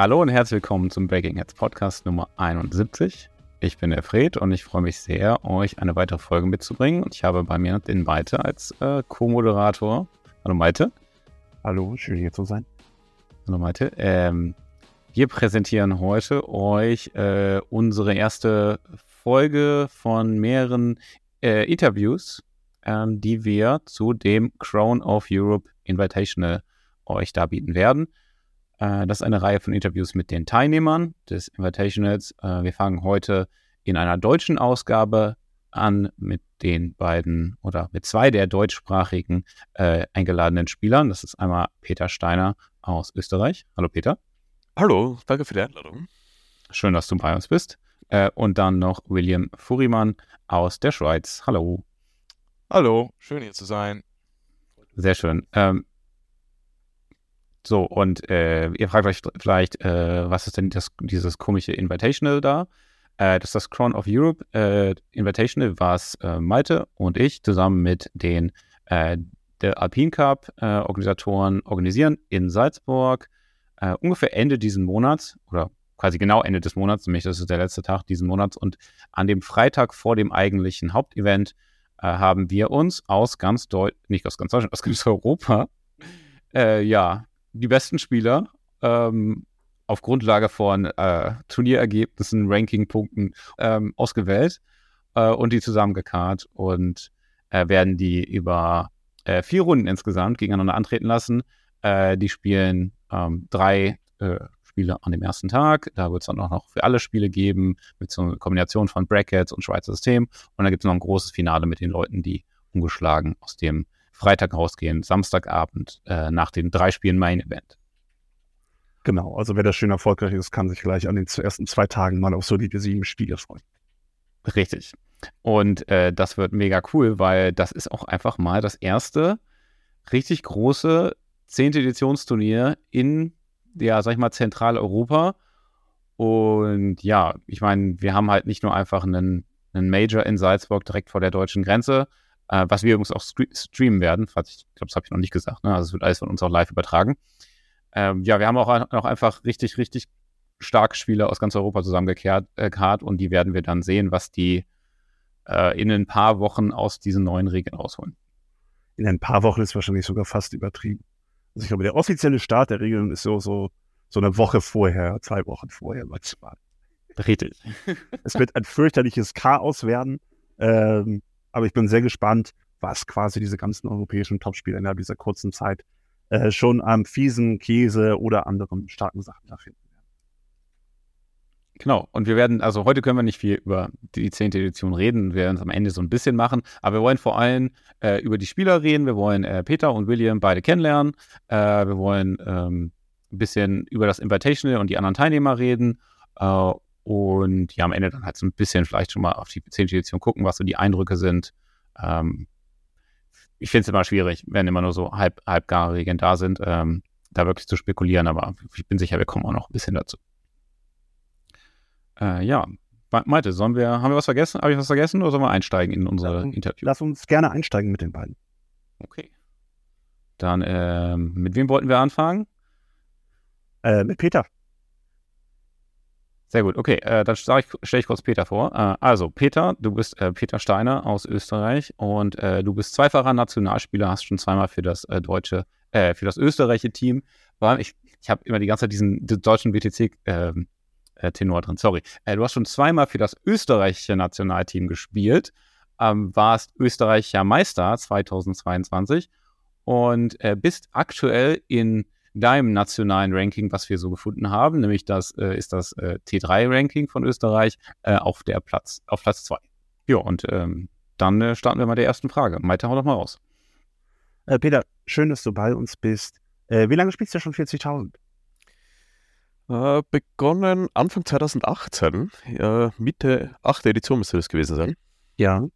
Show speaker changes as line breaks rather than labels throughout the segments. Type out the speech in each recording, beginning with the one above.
Hallo und herzlich willkommen zum Breaking Heads Podcast Nummer 71. Ich bin der Fred und ich freue mich sehr, euch eine weitere Folge mitzubringen. Und ich habe bei mir den Maite als äh, Co-Moderator. Hallo Maite.
Hallo, schön hier zu sein.
Hallo Maite. Ähm, wir präsentieren heute euch äh, unsere erste Folge von mehreren äh, Interviews, ähm, die wir zu dem Crown of Europe Invitational euch darbieten werden. Äh, das ist eine Reihe von Interviews mit den Teilnehmern des Invitationals. Äh, wir fangen heute in einer deutschen Ausgabe an mit den beiden oder mit zwei der deutschsprachigen äh, eingeladenen Spielern. Das ist einmal Peter Steiner aus Österreich. Hallo Peter.
Hallo, danke für die Einladung.
Schön, dass du bei uns bist. Äh, und dann noch William Furimann aus der Schweiz. Hallo.
Hallo, schön hier zu sein.
Sehr schön. Ähm, so, und äh, ihr fragt euch vielleicht, äh, was ist denn das, dieses komische Invitational da? Äh, das ist das Crown of Europe äh, Invitational, was äh, Malte und ich zusammen mit den äh, der Alpine Cup Organisatoren organisieren in Salzburg. ungefähr Ende diesen Monats oder quasi genau Ende des Monats, nämlich das ist der letzte Tag diesen Monats. Und an dem Freitag vor dem eigentlichen Hauptevent haben wir uns aus ganz Deutschland, nicht aus ganz Deutschland, aus ganz Europa, ja, die besten Spieler ähm, auf Grundlage von äh, Turnierergebnissen, Rankingpunkten ähm, ausgewählt äh, und die zusammengekarrt und äh, werden die über äh, vier Runden insgesamt gegeneinander antreten lassen. Äh, die spielen ähm, drei äh, Spiele an dem ersten Tag. Da wird es dann auch noch für alle Spiele geben, mit so einer Kombination von Brackets und Schweizer System. Und dann gibt es noch ein großes Finale mit den Leuten, die ungeschlagen aus dem Freitag rausgehen, Samstagabend äh, nach den drei Spielen Main Event.
Genau, also wer da schön erfolgreich ist, kann sich gleich an den ersten zwei Tagen mal auf solide sieben Spiele freuen.
Richtig. Und äh, das wird mega cool, weil das ist auch einfach mal das erste richtig große zehnte Editionsturnier in, ja, sag ich mal, Zentraleuropa. Und ja, ich meine, wir haben halt nicht nur einfach einen, einen Major in Salzburg direkt vor der deutschen Grenze, äh, was wir übrigens auch streamen werden. Falls ich glaube, das habe ich noch nicht gesagt. Ne? Also es wird alles von uns auch live übertragen. Ähm, ja, wir haben auch, auch einfach richtig, richtig starke Spieler aus ganz Europa zusammengekehrt äh, und die werden wir dann sehen, was die äh, in ein paar Wochen aus diesen neuen Regeln rausholen.
In ein paar Wochen ist wahrscheinlich sogar fast übertrieben. Also ich glaube, der offizielle Start der Regeln ist so, so, so eine Woche vorher, zwei Wochen vorher maximal.
Richtig.
es wird ein fürchterliches Chaos werden. Ähm, aber ich bin sehr gespannt, was quasi diese ganzen europäischen Topspieler innerhalb dieser kurzen Zeit äh, schon am fiesen Käse oder anderen starken Sachen da finden.
Genau, und wir werden, also heute können wir nicht viel über die 10. Edition reden, wir werden es am Ende so ein bisschen machen, aber wir wollen vor allem äh, über die Spieler reden, wir wollen äh, Peter und William beide kennenlernen, äh, wir wollen ähm, ein bisschen über das Invitational und die anderen Teilnehmer reden. Äh, und ja, am Ende dann halt so ein bisschen vielleicht schon mal auf die 10. Edition gucken, was so die Eindrücke sind. Ähm, ich finde es immer schwierig, wenn immer nur so halb, halbgare Regeln da sind, ähm, da wirklich zu spekulieren, aber ich bin sicher, wir kommen auch noch ein bisschen dazu. Äh, ja, Malte, sollen wir, haben wir was vergessen? Habe ich was vergessen oder sollen wir einsteigen in unsere
lass,
Interview?
Lass uns gerne einsteigen mit den beiden.
Okay. Dann, ähm, mit wem wollten wir anfangen?
Äh, mit Peter.
Sehr gut, okay, äh, dann stelle ich, kurz Peter vor. Äh, also, Peter, du bist äh, Peter Steiner aus Österreich und äh, du bist zweifacher Nationalspieler, hast schon zweimal für das äh, deutsche, äh, für das österreichische Team. Ich, ich habe immer die ganze Zeit diesen deutschen WTC-Tenor ähm, drin, sorry. du hast schon zweimal für das österreichische Nationalteam gespielt, ähm, warst österreichischer Meister 2022 und bist aktuell in deinem nationalen Ranking, was wir so gefunden haben, nämlich das äh, ist das äh, T3-Ranking von Österreich äh, auf der Platz, auf Platz 2. Ja, und ähm, dann äh, starten wir mal der ersten Frage. Maite, hau doch mal raus.
Äh, Peter, schön, dass du bei uns bist. Äh, wie lange spielst du schon 40.000?
begonnen Anfang 2018, Mitte 8. Edition müsste das gewesen sein.
Ja.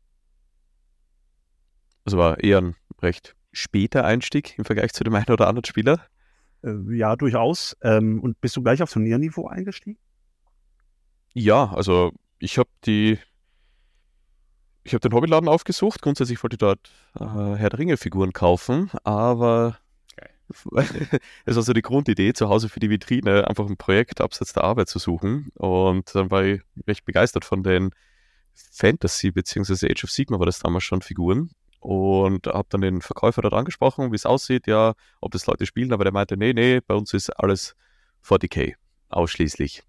Also war eher ein recht später Einstieg im Vergleich zu dem einen oder anderen Spieler.
Äh, ja, durchaus. Ähm, und bist du gleich auf Turnierniveau eingestiegen?
Ja, also ich habe die, ich habe den Hobbyladen aufgesucht. Grundsätzlich wollte ich dort äh, Herr der Ringe Figuren kaufen, aber es war so die Grundidee, zu Hause für die Vitrine einfach ein Projekt abseits der Arbeit zu suchen. Und dann war ich recht begeistert von den Fantasy- bzw. Age of Sigma war das damals schon Figuren. Und habe dann den Verkäufer dort angesprochen, wie es aussieht, ja, ob das Leute spielen, aber der meinte, nee, nee, bei uns ist alles 40k, ausschließlich.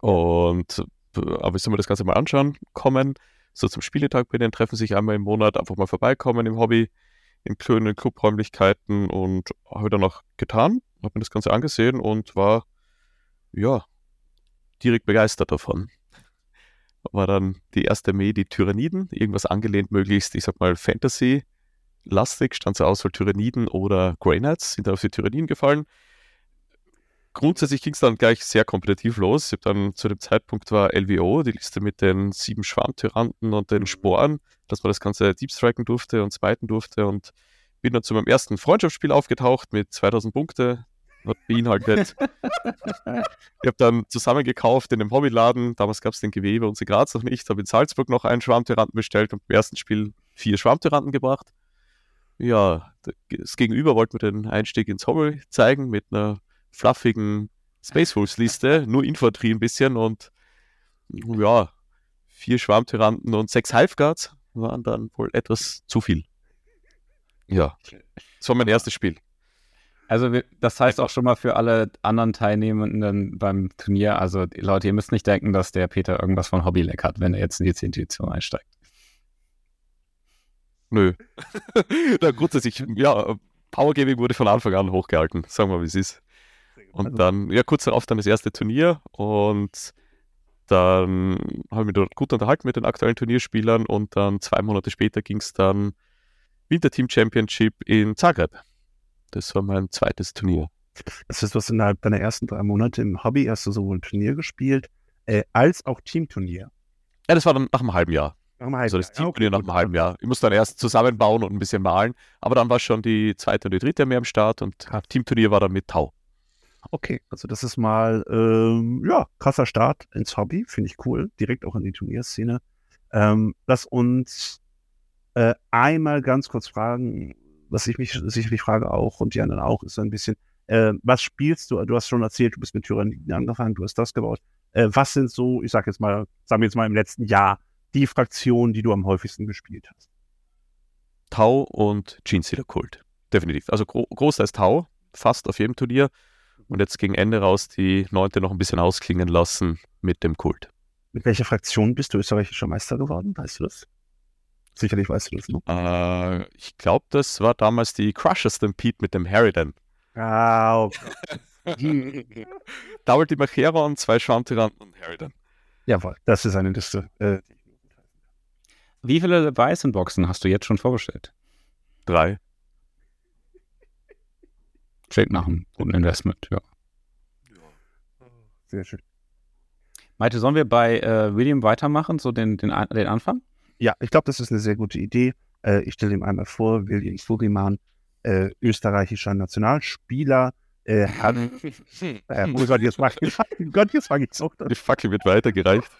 Und aber ich soll mir das Ganze mal anschauen, kommen, so zum Spieletag bei denen, treffen sich einmal im Monat, einfach mal vorbeikommen im Hobby, in kleinen Clubräumlichkeiten und habe dann auch getan, habe mir das Ganze angesehen und war, ja, direkt begeistert davon war dann die erste Armee die Tyranniden, irgendwas angelehnt möglichst, ich sag mal, Fantasy-lastig, stand so aus, soll Tyranniden oder Grey Knights, sind dann auf die Tyranniden gefallen. Grundsätzlich ging es dann gleich sehr kompetitiv los. Ich habe dann zu dem Zeitpunkt war LWO, die Liste mit den sieben Schwarmtyranten und den Sporen, dass man das Ganze Deep Striken durfte und zweiten durfte und bin dann zu meinem ersten Freundschaftsspiel aufgetaucht mit 2000 Punkte, hat beinhaltet. ich habe dann zusammengekauft in dem Hobbyladen. Damals gab es den GW bei uns in Graz noch nicht. Habe in Salzburg noch einen Schwarmtyranten bestellt und im ersten Spiel vier Schwarmtyranten gebracht. Ja, das Gegenüber wollte mir den Einstieg ins Hobby zeigen mit einer fluffigen Space Wolves Liste, nur Infanterie ein bisschen und ja, vier Schwarmtyranten und sechs Halfguards waren dann wohl etwas zu viel. Ja, das war mein erstes Spiel.
Also das heißt auch schon mal für alle anderen Teilnehmenden beim Turnier, also Leute, ihr müsst nicht denken, dass der Peter irgendwas von Hobbyleck hat, wenn er jetzt in die 10. Edition einsteigt.
Nö. Na, grundsätzlich, ja, Power Gaming wurde von Anfang an hochgehalten, sagen wir, wie es ist. Und also dann, ja, kurz darauf dann das erste Turnier und dann habe ich mich dort gut unterhalten mit den aktuellen Turnierspielern und dann zwei Monate später ging es dann Winterteam Championship in Zagreb. Das war mein zweites Turnier.
Das heißt, du hast innerhalb deiner ersten drei Monate im Hobby erst sowohl ein Turnier gespielt, äh, als auch Teamturnier.
Ja, das war dann nach einem halben Jahr. Nach einem halben also das Teamturnier okay, nach einem halben Jahr. Ich musste dann erst zusammenbauen und ein bisschen malen, aber dann war schon die zweite und die dritte mehr am Start und ja. Teamturnier war dann mit Tau.
Okay, also das ist mal, ähm, ja, krasser Start ins Hobby, finde ich cool, direkt auch in die Turnierszene. Ähm, lass uns äh, einmal ganz kurz fragen, was ich mich sicherlich frage auch und die anderen auch, ist so ein bisschen, äh, was spielst du? Du hast schon erzählt, du bist mit Tyranniden angefangen, du hast das gebaut. Äh, was sind so, ich sag jetzt mal, sagen wir jetzt mal im letzten Jahr, die Fraktionen, die du am häufigsten gespielt hast?
Tau und Genestealer Kult. Definitiv. Also gro großteils Tau, fast auf jedem Turnier. Und jetzt gegen Ende raus die neunte noch ein bisschen ausklingen lassen mit dem Kult.
Mit welcher Fraktion bist du österreichischer Meister geworden? Weißt du das? Sicherlich weißt du das noch.
Äh, ich glaube, das war damals die Crusher Stampede mit dem Harridan.
Ah,
okay. Double die Macheron, zwei Schwarmtyranten und Harridan.
Jawohl, das ist eine Liste. Äh,
Wie viele weißen Boxen hast du jetzt schon vorgestellt?
Drei.
Klingt nach einem guten Investment, ja.
Sehr schön.
Malte, sollen wir bei äh, William weitermachen, so den, den, den Anfang?
Ja, ich glaube, das ist eine sehr gute Idee. Äh, ich stelle ihm einmal vor, William Fugriman, äh, österreichischer Nationalspieler, äh, hat, äh, oh Gott, jetzt mache ich, Gott, jetzt fange ich auch
Die Fackel wird weitergereicht.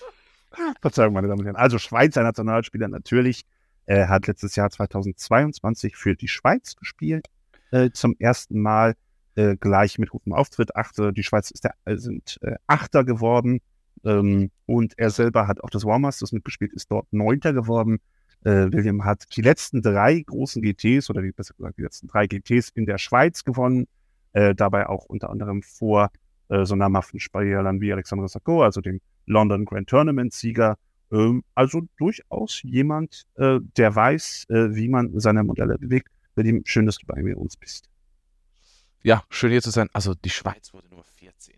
Verzeihung, meine Damen und Herren. Also Schweizer Nationalspieler natürlich. Er hat letztes Jahr 2022 für die Schweiz gespielt. Äh, zum ersten Mal äh, gleich mit gutem Auftritt. Achte, die Schweiz ist der, äh, sind äh, Achter geworden ähm, und er selber hat auch das War Masters mitgespielt, ist dort Neunter geworden. Äh, William hat die letzten drei großen GTs oder wie besser gesagt die letzten drei GTs in der Schweiz gewonnen. Äh, dabei auch unter anderem vor äh, so namhaften Spielern wie Alexandre Sacco, also dem London Grand Tournament Sieger. Ähm, also durchaus jemand, äh, der weiß, äh, wie man seine Modelle bewegt. William, schön, dass du bei mir uns bist.
Ja, schön hier zu sein. Also die Schweiz wurde nur 14.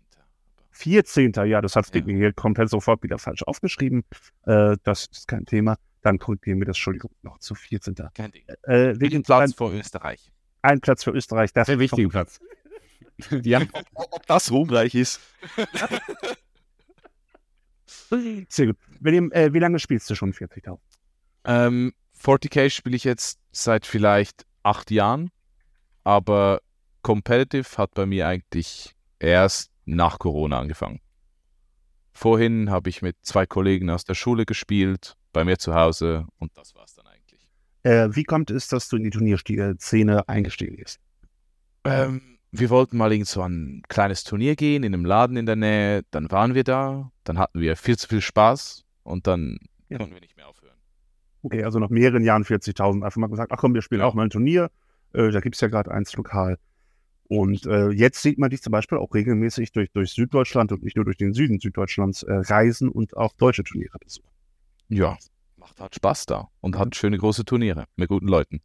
14. Ja, das hat ja. hier komplett sofort wieder falsch aufgeschrieben. Äh, das ist kein Thema. Dann korrigieren wir das, Entschuldigung, noch zu 14.
Kein Ding. Äh,
ein Platz ein, vor Österreich.
Ein Platz für Österreich.
Das Sehr wichtiger Platz.
ja. Ob, ob das ruhmreich ist.
Sehr gut. William, äh, wie lange spielst du schon 40.000?
Ähm, 40k spiele ich jetzt seit vielleicht acht Jahren, aber Competitive hat bei mir eigentlich erst nach Corona angefangen. Vorhin habe ich mit zwei Kollegen aus der Schule gespielt, bei mir zu Hause und das war es dann eigentlich.
Äh, wie kommt es, dass du in die Turnierszene eingestiegen bist?
Ähm, wir wollten mal irgend so ein kleines Turnier gehen in einem Laden in der Nähe. Dann waren wir da, dann hatten wir viel zu viel Spaß und dann
Ja.
konnten wir nicht mehr aufhören.
Okay, also nach mehreren Jahren 40.000 einfach mal gesagt, ach komm, wir spielen auch mal ein Turnier. Äh, da gibt es ja gerade eins lokal. Und äh, jetzt sieht man dich zum Beispiel auch regelmäßig durch, durch Süddeutschland und nicht nur durch den Süden Süddeutschlands äh, reisen und auch deutsche Turniere besuchen.
Ja, macht halt Spaß da und hat schöne große Turniere mit guten Leuten.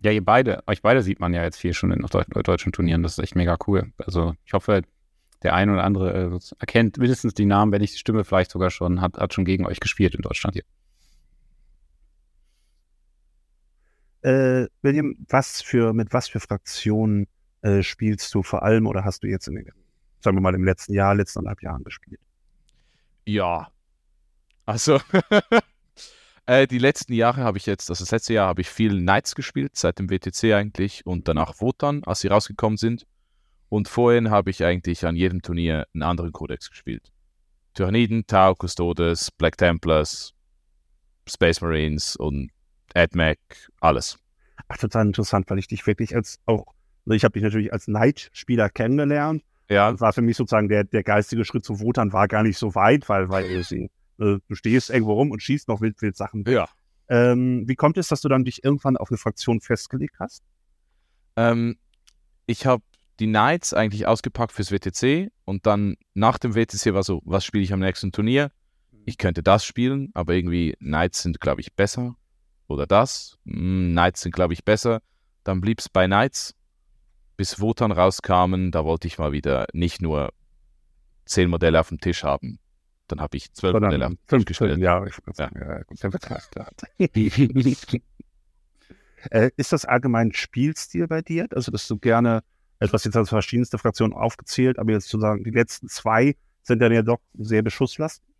Ja, ihr beide, euch beide sieht man ja jetzt viel schon in deu deutschen Turnieren. Das ist echt mega cool. Also ich hoffe, der eine oder andere äh, erkennt mindestens die Namen, wenn nicht die Stimme vielleicht sogar schon, hat, hat schon gegen euch gespielt in Deutschland hier.
Äh, William, was für, mit was für Fraktionen äh, spielst du vor allem oder hast du jetzt in den, sagen wir mal, im letzten Jahr, letzten anderthalb Jahren gespielt?
Ja. Also, äh, die letzten Jahre habe ich jetzt, also das letzte Jahr habe ich viel Knights gespielt, seit dem WTC eigentlich und danach Wotan, als sie rausgekommen sind. Und vorhin habe ich eigentlich an jedem Turnier einen anderen Kodex gespielt. Tyranniden, Tau, Custodes, Black Templars, Space Marines und AdMac, alles.
Ach, total interessant, weil ich dich wirklich als auch, ich habe dich natürlich als Knight-Spieler kennengelernt.
Ja,
Das war für mich sozusagen der, der geistige Schritt zu Wotan war gar nicht so weit, weil, weil äh, du stehst irgendwo rum und schießt noch wild, wild Sachen.
ja.
Ähm, wie kommt es, dass du dann dich irgendwann auf eine Fraktion festgelegt hast?
Ähm, ich habe die Knights eigentlich ausgepackt fürs WTC und dann nach dem WTC war so, was spiele ich am nächsten Turnier? Ich könnte das spielen, aber irgendwie Knights sind, glaube ich, besser. Oder das. Hm, Knights sind, glaube ich, besser. Dann blieb es bei Knights, bis Wotan rauskamen. Da wollte ich mal wieder nicht nur zehn Modelle auf dem Tisch haben. Dann habe ich zwölf Modelle auf dem Tisch gestellt.
Ja, ich ja. klar. äh, ist das allgemein Spielstil bei dir? Also, dass du gerne, etwas jetzt als verschiedenste Fraktionen aufgezählt, aber jetzt zu sagen, die letzten zwei sind dann ja doch sehr beschusslastig.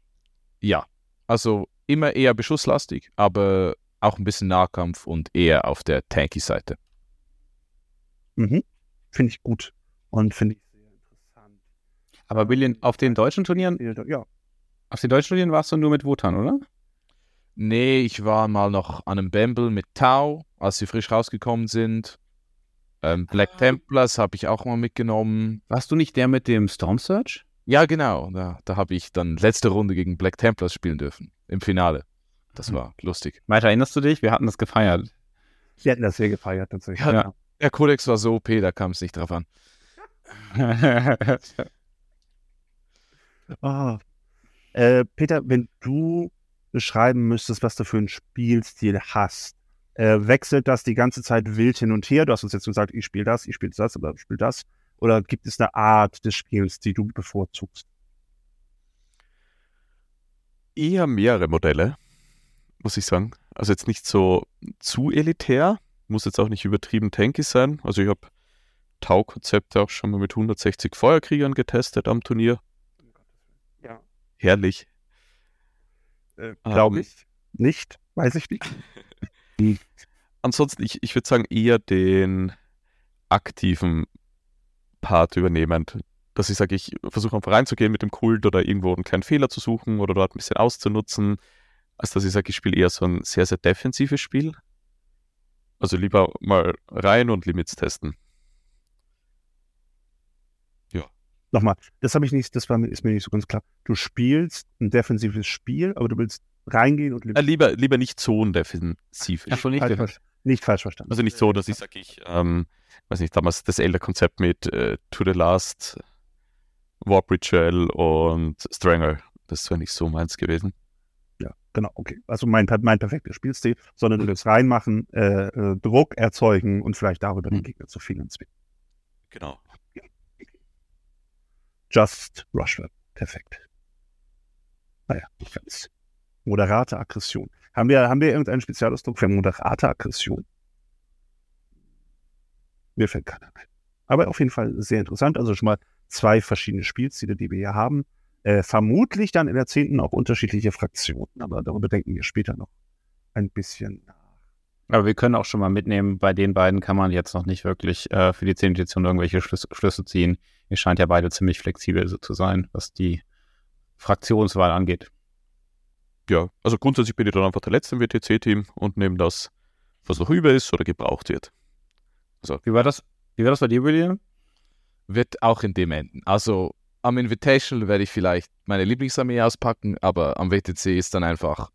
Ja, also immer eher beschusslastig, aber auch ein bisschen Nahkampf und eher auf der Tanky-Seite.
Mhm. Finde ich gut und finde ich sehr interessant.
Aber William, auf den deutschen Turnieren,
Ja,
auf den deutschen Turnieren warst du nur mit Wotan, oder?
Nee, ich war mal noch an einem Bamble mit Tau, als sie frisch rausgekommen sind. Ähm, Black Templars habe ich auch mal mitgenommen.
Warst du nicht der mit dem Storm Surge?
Ja, genau. Da, da habe ich dann letzte Runde gegen Black Templars spielen dürfen. Im Finale. Das war lustig.
Weiter erinnerst du dich? Wir hatten das gefeiert.
sie hätten das sehr gefeiert tatsächlich.
Ja.
Ja.
Der Codex war so OP, da kam es nicht drauf an.
Ah. Äh, Peter, wenn du beschreiben müsstest, was du für einen Spielstil hast, äh, wechselt das die ganze Zeit wild hin und her? Du hast uns jetzt gesagt, ich spiele das, ich spiele das oder ich spiele das. Oder gibt es eine Art des Spiels, die du bevorzugst?
Eher mehrere Modelle, muss ich sagen. Also jetzt nicht so zu elitär, muss jetzt auch nicht übertrieben tanky sein. Also ich habe Tau-Konzepte auch schon mal mit 160 Feuerkriegern getestet am Turnier.
Ja.
Herrlich.
Äh, Glaube
Ähm.
ich. Nicht, weiß ich nicht.
Ansonsten, ich, ich würde sagen, eher den aktiven Part übernehmend. Dass ich sage, ich versuche einfach reinzugehen mit dem Kult oder irgendwo einen kleinen Fehler zu suchen oder dort ein bisschen auszunutzen, als dass ich sage, ich spiele eher so ein sehr, sehr defensives Spiel. Also lieber mal rein und Limits testen.
Nochmal, das habe ich nicht, das war, mir- ist mir nicht so ganz klar. Du spielst ein defensives Spiel, aber du willst reingehen und
Äh, lieber, lieber nicht so ein defensives
Ach so, nicht
falsch,
defensiv.
ver- nicht falsch verstanden.
Also nicht so, dass ich sage, ich, ähm, weiß nicht, damals das Elder-Konzept mit äh, To the Last, Warp Ritual und Strangle. Das wäre nicht so meins gewesen.
Genau, okay. Also mein, mein perfekter Spielstil, sondern du willst reinmachen, äh, äh, Druck erzeugen und vielleicht darüber den
Hm.
Gegner zu finanzieren.
Genau.
Just Rushwell. Perfekt. Naja, nicht ganz. Moderate Aggression. Haben wir, haben wir irgendeinen Spezialausdruck für moderate Aggression? Mir fällt keiner ein. Aber auf jeden Fall sehr interessant. Also schon mal zwei verschiedene Spielstile, die wir hier haben. Äh, vermutlich dann in der zehnten auch unterschiedliche Fraktionen. Aber darüber denken wir später noch ein bisschen nach.
Aber wir können auch schon mal mitnehmen, bei den beiden kann man jetzt noch nicht wirklich äh, für die 10. Edition irgendwelche Schlüsse, Schlüsse ziehen. Ihr scheint ja beide ziemlich flexibel so zu sein, was die Fraktionswahl angeht.
Ja, also grundsätzlich bin ich dann einfach der Letzte im WTC-Team und nehme das, was noch über ist oder gebraucht wird.
Wie war das? Wie war das bei dir, William?
Wird auch in dem enden. Also am Invitational werde ich vielleicht meine Lieblingsarmee auspacken, aber am WTC ist dann einfach,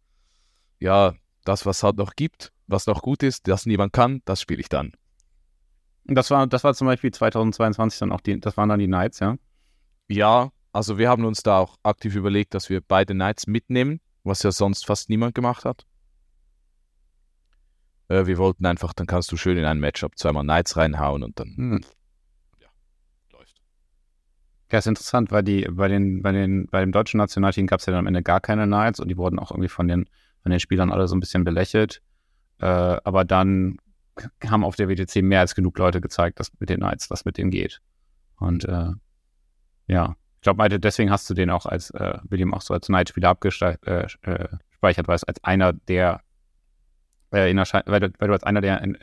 ja, das, was es halt noch gibt, was noch gut ist, das niemand kann, das spiele ich dann.
Das war, das war zum Beispiel 2022 dann auch die, das waren dann die Knights, ja?
Ja, also wir haben uns da auch aktiv überlegt, dass wir beide Knights mitnehmen, was ja sonst fast niemand gemacht hat. Äh, wir wollten einfach, dann kannst du schön in ein Matchup zweimal Knights reinhauen und dann
Hm.
Ja,
ist interessant, weil die bei den, bei den, bei dem deutschen Nationalteam gab es ja dann am Ende gar keine Knights und die wurden auch irgendwie von den, von den Spielern alle so ein bisschen belächelt. Äh, aber dann haben auf der WTC mehr als genug Leute gezeigt, dass mit den Knights was mit denen geht. Und äh, ja, ich glaube, deswegen hast du den auch als äh, William auch so als Knight-Spieler abgespeichert, äh, speichert, weil es als einer der äh, in Erscheinung, weil, weil du als einer der in,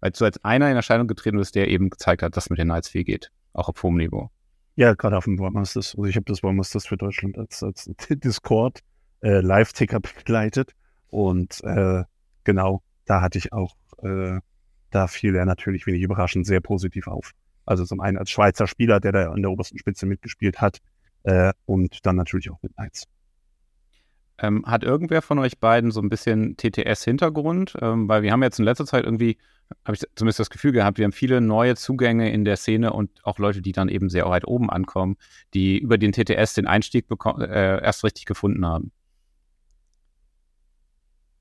weil du als einer in Erscheinung getreten bist, der eben gezeigt hat, dass mit den Knights viel geht, auch auf hohem Niveau.
Ja, gerade auf dem Warmasters. Also ich habe das Warmasters für Deutschland als, als Discord äh, Live-Ticker begleitet. Und äh, genau, da hatte ich auch, äh, da fiel er natürlich wenig überraschend sehr positiv auf. Also zum einen als Schweizer Spieler, der da an der obersten Spitze mitgespielt hat, äh, und dann natürlich auch mit Knights.
Ähm, hat irgendwer von euch beiden so ein bisschen TTS-Hintergrund? Ähm, weil wir haben jetzt in letzter Zeit irgendwie, habe ich zumindest das Gefühl gehabt, wir haben viele neue Zugänge in der Szene und auch Leute, die dann eben sehr weit oben ankommen, die über den TTS den Einstieg äh, erst richtig gefunden haben.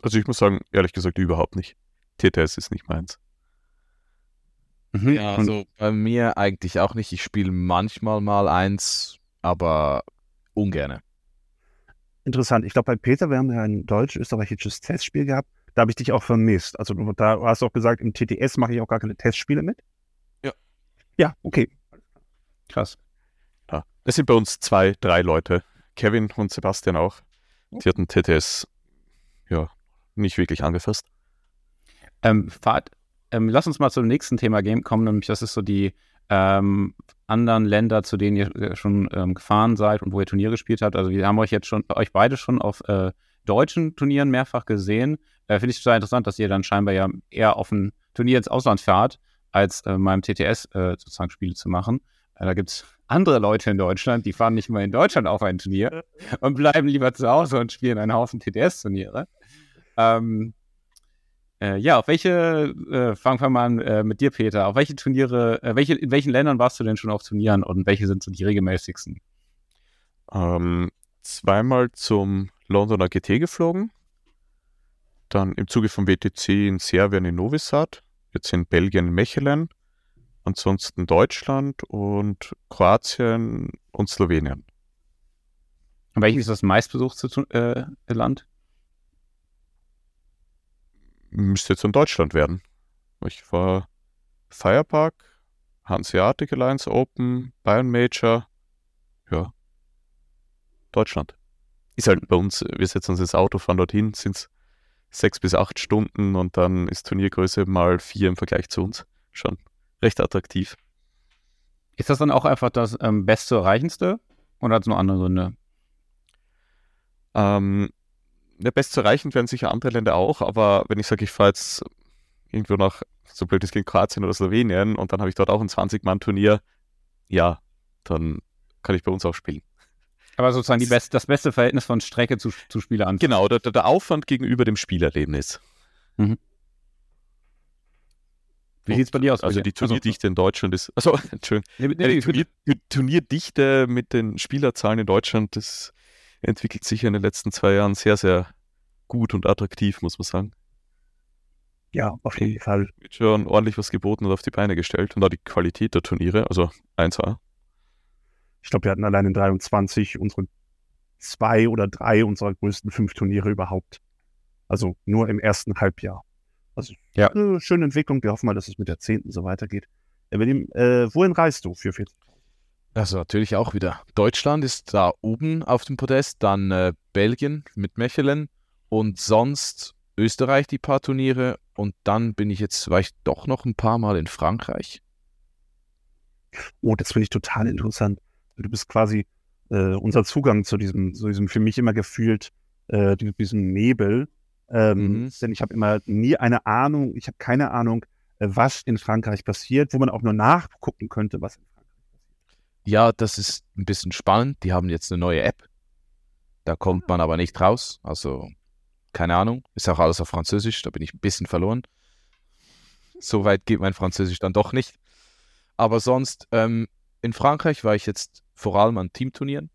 Also ich muss sagen, ehrlich gesagt, überhaupt nicht. TTS ist nicht meins.
Mhm. Ja, also bei mir eigentlich auch nicht. Ich spiele manchmal mal eins, aber ungerne.
Interessant. Ich glaube, bei Peter, wir haben ja ein deutsch-österreichisches Testspiel gehabt. Da habe ich dich auch vermisst. Also du, da hast du auch gesagt, im TTS mache ich auch gar keine Testspiele mit.
Ja.
Ja, okay.
Krass.
Ja. Es sind bei uns zwei, drei Leute. Kevin und Sebastian auch. Die hatten TTS ja nicht wirklich angefasst.
Ähm, Fahrt, ähm, lass uns mal zum nächsten Thema Game kommen, nämlich das ist so die ähm, anderen Länder, zu denen ihr schon ähm, gefahren seid und wo ihr Turniere gespielt habt. Also wir haben euch jetzt schon, euch beide schon auf äh, deutschen Turnieren mehrfach gesehen. Äh, Finde ich total interessant, dass ihr dann scheinbar ja eher auf ein Turnier ins Ausland fahrt, als äh, mal im TTS äh, sozusagen Spiele zu machen. Äh, da gibt es andere Leute in Deutschland, die fahren nicht mal in Deutschland auf ein Turnier und bleiben lieber zu Hause und spielen einen Haufen TTS-Turniere. Ähm, äh, ja, auf welche, äh, fangen wir mal an äh, mit dir, Peter. Auf welche Turniere, äh, welche, in welchen Ländern warst du denn schon auf Turnieren und welche sind so die regelmäßigsten?
Ähm, zweimal zum Londoner GT geflogen, dann im Zuge vom WTC in Serbien in Novi Sad, jetzt in Belgien in Mechelen, ansonsten Deutschland und Kroatien und Slowenien.
Und welches ist das meistbesuchte äh, Land?
Müsste jetzt in Deutschland werden. Ich war Firepark, Hanseatic Alliance Open, Bayern Major, ja, Deutschland. Ist halt bei uns, wir setzen uns ins Auto, fahren dorthin, sind es sechs bis acht Stunden und dann ist Turniergröße mal vier im Vergleich zu uns. Schon recht attraktiv.
Ist das dann auch einfach das ähm, beste erreichendste oder hat es noch andere Gründe?
Ähm, ja, best zu erreichen werden sicher andere Länder auch, aber wenn ich sage, ich fahre jetzt irgendwo nach, so blöd es klingt, Kroatien oder Slowenien und dann habe ich dort auch ein 20-Mann-Turnier, ja, dann kann ich bei uns auch spielen.
Aber sozusagen best, das beste Verhältnis von Strecke zu, zu Spieleranzahl.
Genau, der, der, Aufwand gegenüber dem Spielerlebnis.
Mhm. Wie sieht es bei dir aus?
Also die Turnierdichte in Deutschland ist. Also, Entschuldigung.
Nee, nee,
die, Turnier, die Turnierdichte mit den Spielerzahlen in Deutschland, das entwickelt sich in den letzten zwei Jahren sehr, sehr gut und attraktiv, muss man sagen.
Ja, auf jeden Fall.
Wird schon ordentlich was geboten und auf die Beine gestellt. Und auch die Qualität der Turniere, also 1A.
Ich glaube, wir hatten allein in 23 unsere zwei oder drei unserer größten fünf Turniere überhaupt. Also nur im ersten Halbjahr. Also
ja.
eine schöne Entwicklung. Wir hoffen mal, dass es mit der zehnten so weitergeht. William, äh, wohin reist du für 40?
Also natürlich auch wieder. Deutschland ist da oben auf dem Podest, dann äh, Belgien mit Mechelen und sonst Österreich die paar Turniere und dann bin ich jetzt, war ich doch noch ein paar Mal in Frankreich.
Oh, das finde ich total interessant. Du bist quasi äh, unser Zugang zu diesem, zu diesem für mich immer gefühlt, äh, diesem Nebel. Ähm, mhm. Denn ich habe immer nie eine Ahnung, ich habe keine Ahnung, äh, was in Frankreich passiert, wo man auch nur nachgucken könnte, was in Frankreich passiert.
Ja, das ist ein bisschen spannend. Die haben jetzt eine neue App. Da kommt man aber nicht raus. Also, keine Ahnung. Ist auch alles auf Französisch. Da bin ich ein bisschen verloren. So weit geht mein Französisch dann doch nicht. Aber sonst, ähm, in Frankreich war ich jetzt vor allem an Teamturnieren.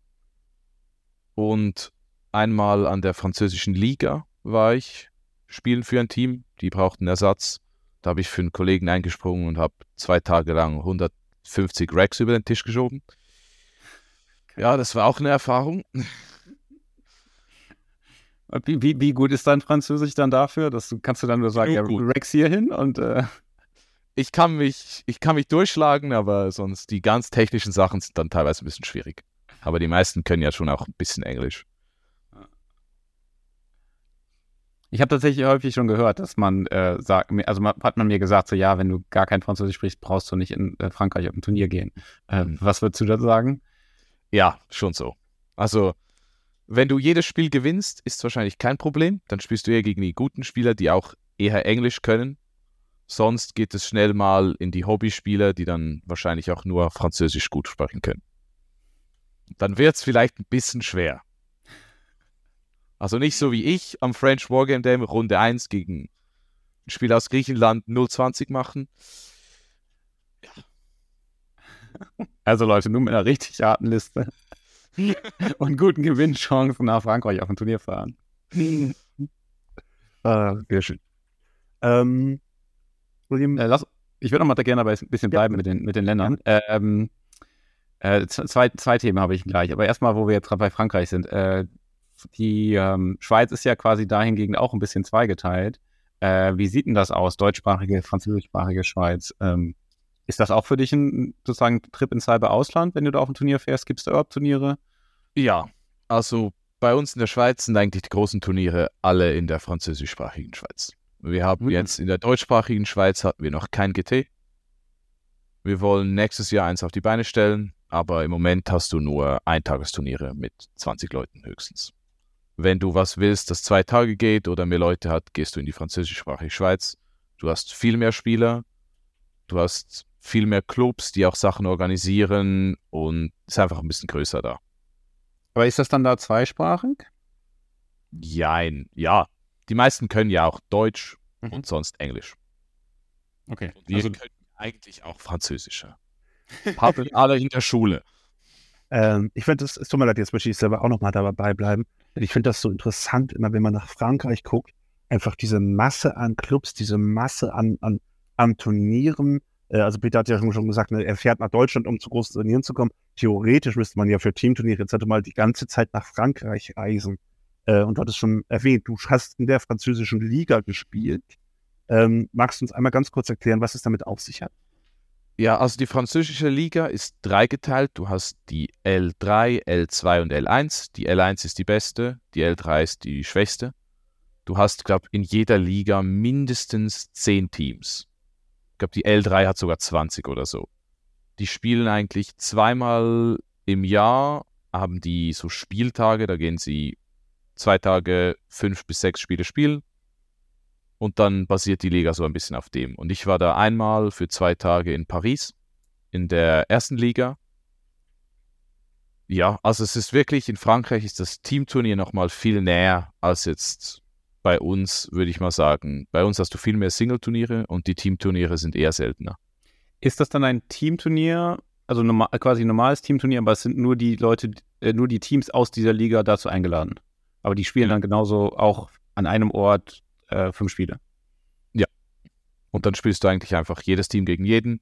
Und einmal an der französischen Liga war ich spielen für ein Team. Die brauchten Ersatz. Da habe ich für einen Kollegen eingesprungen und habe zwei Tage lang 150 Racks über den Tisch geschoben. Ja, das war auch eine Erfahrung.
Wie, wie, wie gut ist dein Französisch dann dafür? Dass du, kannst du dann nur sagen, ja. Rex hier hin und äh,
Ich kann mich, ich kann mich durchschlagen, aber sonst die ganz technischen Sachen sind dann teilweise ein bisschen schwierig. Aber die meisten können ja schon auch ein bisschen Englisch.
ich habe tatsächlich häufig schon gehört, dass man äh, sagt, also man, hat man mir gesagt, so ja, wenn du gar kein Französisch sprichst, brauchst du nicht in äh, Frankreich auf ein Turnier gehen. Äh,
Mhm.
Was würdest du da sagen?
Ja, schon so. Also, wenn du jedes Spiel gewinnst, ist es wahrscheinlich kein Problem. Dann spielst du eher gegen die guten Spieler, die auch eher Englisch können. Sonst geht es schnell mal in die Hobbyspieler, die dann wahrscheinlich auch nur Französisch gut sprechen können. Dann wird es vielleicht ein bisschen schwer. Also nicht so wie ich am French Wargame Day Runde 1 gegen ein Spiel aus Griechenland 020 machen.
Also Leute, nur mit einer richtig harten Liste und guten Gewinnchancen nach Frankreich auf ein Turnier fahren.
Ah, sehr schön. Ähm, William,
Äh, lass, ich würde noch mal da gerne dabei ein bisschen
Ja,
bleiben mit den, mit den Ländern. Ähm, äh, zwei, zwei Themen habe ich gleich. Aber erstmal, wo wir jetzt gerade bei Frankreich sind. Äh, die ähm, Schweiz ist ja quasi dahingegen auch ein bisschen zweigeteilt. Äh, wie sieht denn das aus, deutschsprachige, französischsprachige Schweiz? Ähm, ist das auch für dich ein sozusagen Trip ins halbe Ausland, wenn du da auf ein Turnier fährst? Gibt es da überhaupt Turniere?
Ja, also bei uns in der Schweiz sind eigentlich die großen Turniere alle in der französischsprachigen Schweiz. Wir haben jetzt in der deutschsprachigen Schweiz hatten wir noch kein GT. Wir wollen nächstes Jahr eins auf die Beine stellen, aber im Moment hast du nur Eintagesturniere mit 20 Leuten höchstens. Wenn du was willst, das zwei Tage geht oder mehr Leute hat, gehst du in die französischsprachige Schweiz. Du hast viel mehr Spieler, du hast viel mehr Clubs, die auch Sachen organisieren und ist einfach ein bisschen größer da.
Aber ist das dann da zweisprachig?
Jein, ja. Die meisten können ja auch Deutsch
Mhm.
und sonst Englisch.
Okay.
Wir
Also,
können eigentlich auch Französisch. Haben alle in der Schule.
ähm, ich finde, das es tut mir leid, jetzt möchte ich selber auch nochmal dabei bleiben. Ich finde das so interessant, immer wenn man nach Frankreich guckt, einfach diese Masse an Clubs, diese Masse an, an, an Turnieren. Äh, also Peter hat ja schon schon gesagt, ne, er fährt nach Deutschland, um zu großen Turnieren zu kommen. Theoretisch müsste man ja für Teamturniere jetzt mal die ganze Zeit nach Frankreich reisen. Äh, und du hattest schon erwähnt, du hast in der französischen Liga gespielt. Ähm, magst du uns einmal ganz kurz erklären, was es damit auf sich hat?
Ja, also die französische Liga ist dreigeteilt. Du hast die L3, L2 und L1. Die L1 ist die beste, die L3 ist die schwächste. Du hast, glaube in jeder Liga mindestens 10 Teams. Ich glaube, die L3 hat sogar 20 oder so. Die spielen eigentlich zweimal im Jahr, haben die so Spieltage, da gehen sie zwei Tage fünf bis sechs Spiele spielen. Und dann basiert die Liga so ein bisschen auf dem. Und ich war da einmal für zwei Tage in Paris, in der ersten Liga. Ja, also es ist wirklich, in Frankreich ist das Teamturnier nochmal viel näher als jetzt bei uns, würde ich mal sagen. Bei uns hast du viel mehr Singleturniere und die Teamturniere sind eher seltener.
Ist das dann ein Teamturnier, also normal, quasi normales Teamturnier, aber es sind nur die Leute, äh, nur die Teams aus dieser Liga dazu eingeladen? Aber die spielen
Ja.
dann genauso auch an einem Ort äh, fünf Spiele.
Und dann spielst du eigentlich einfach jedes Team gegen jeden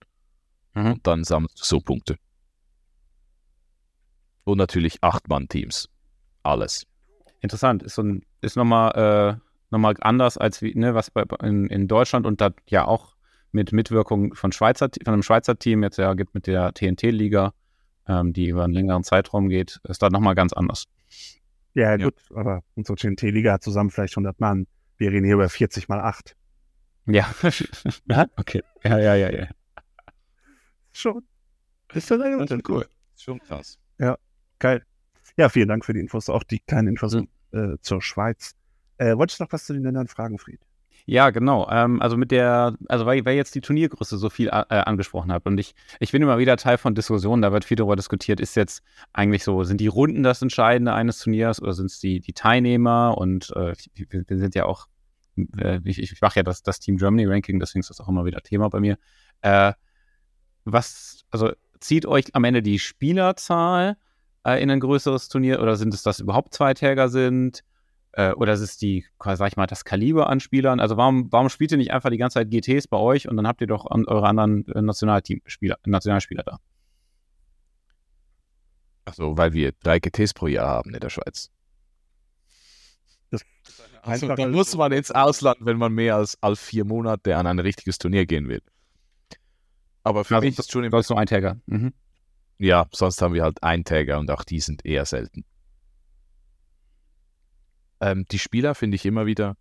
Mhm.
und dann sammelst du so Punkte. Und natürlich Acht-Mann-Teams. Alles.
Interessant. Ist, so ein, ist nochmal äh, noch mal anders als wie, ne, was bei, in, in Deutschland und da ja auch mit Mitwirkung von, Schweizer, von einem Schweizer Team jetzt ja gibt mit der TNT-Liga, ähm, die über einen längeren Zeitraum geht, ist da nochmal ganz anders.
Ja,
Ja.
gut, aber unsere TNT-Liga hat zusammen vielleicht 100 Mann. Wir reden hier über 40 mal 8.
Ja. ja, okay. Ja, ja, ja, ja.
Schon. Ist das eigentlich
cool.
Schon krass.
Geil. Ja, vielen Dank für die Infos, auch die kleinen Infos
Mhm.
äh, zur Schweiz. Äh, wolltest du noch was zu den Ländern fragen, Fried?
Ja, genau. Ähm, also mit der, also weil, weil jetzt die Turniergröße so viel äh, angesprochen hat und ich, ich bin immer wieder Teil von Diskussionen, da wird viel darüber diskutiert, ist jetzt eigentlich so, sind die Runden das Entscheidende eines Turniers oder sind es die, die Teilnehmer und äh, wir, sind ja auch, äh, ich, ich mache ja das, das Team Germany Ranking, deswegen ist das auch immer wieder Thema bei mir. Äh, was, also zieht euch am Ende die Spielerzahl äh, in ein größeres Turnier oder sind es das überhaupt Zweitäger sind? Äh, oder ist es die, sag ich mal, das Kaliber an Spielern? Also warum, warum spielt ihr nicht einfach die ganze Zeit GTs bei euch und dann habt ihr doch an, eure anderen äh, Nationalteamspieler, Nationalspieler da?
Achso, weil wir drei GTs pro Jahr haben in der Schweiz. Also, dann muss man ins Ausland, wenn man mehr als, als vier Monate an ein richtiges Turnier gehen will. Aber für also, mich ist schon
immer. so Eintagger. Mhm.
Ja, sonst haben wir halt Eintagger und auch die sind eher selten. Ähm, die Spieler finde ich immer wieder,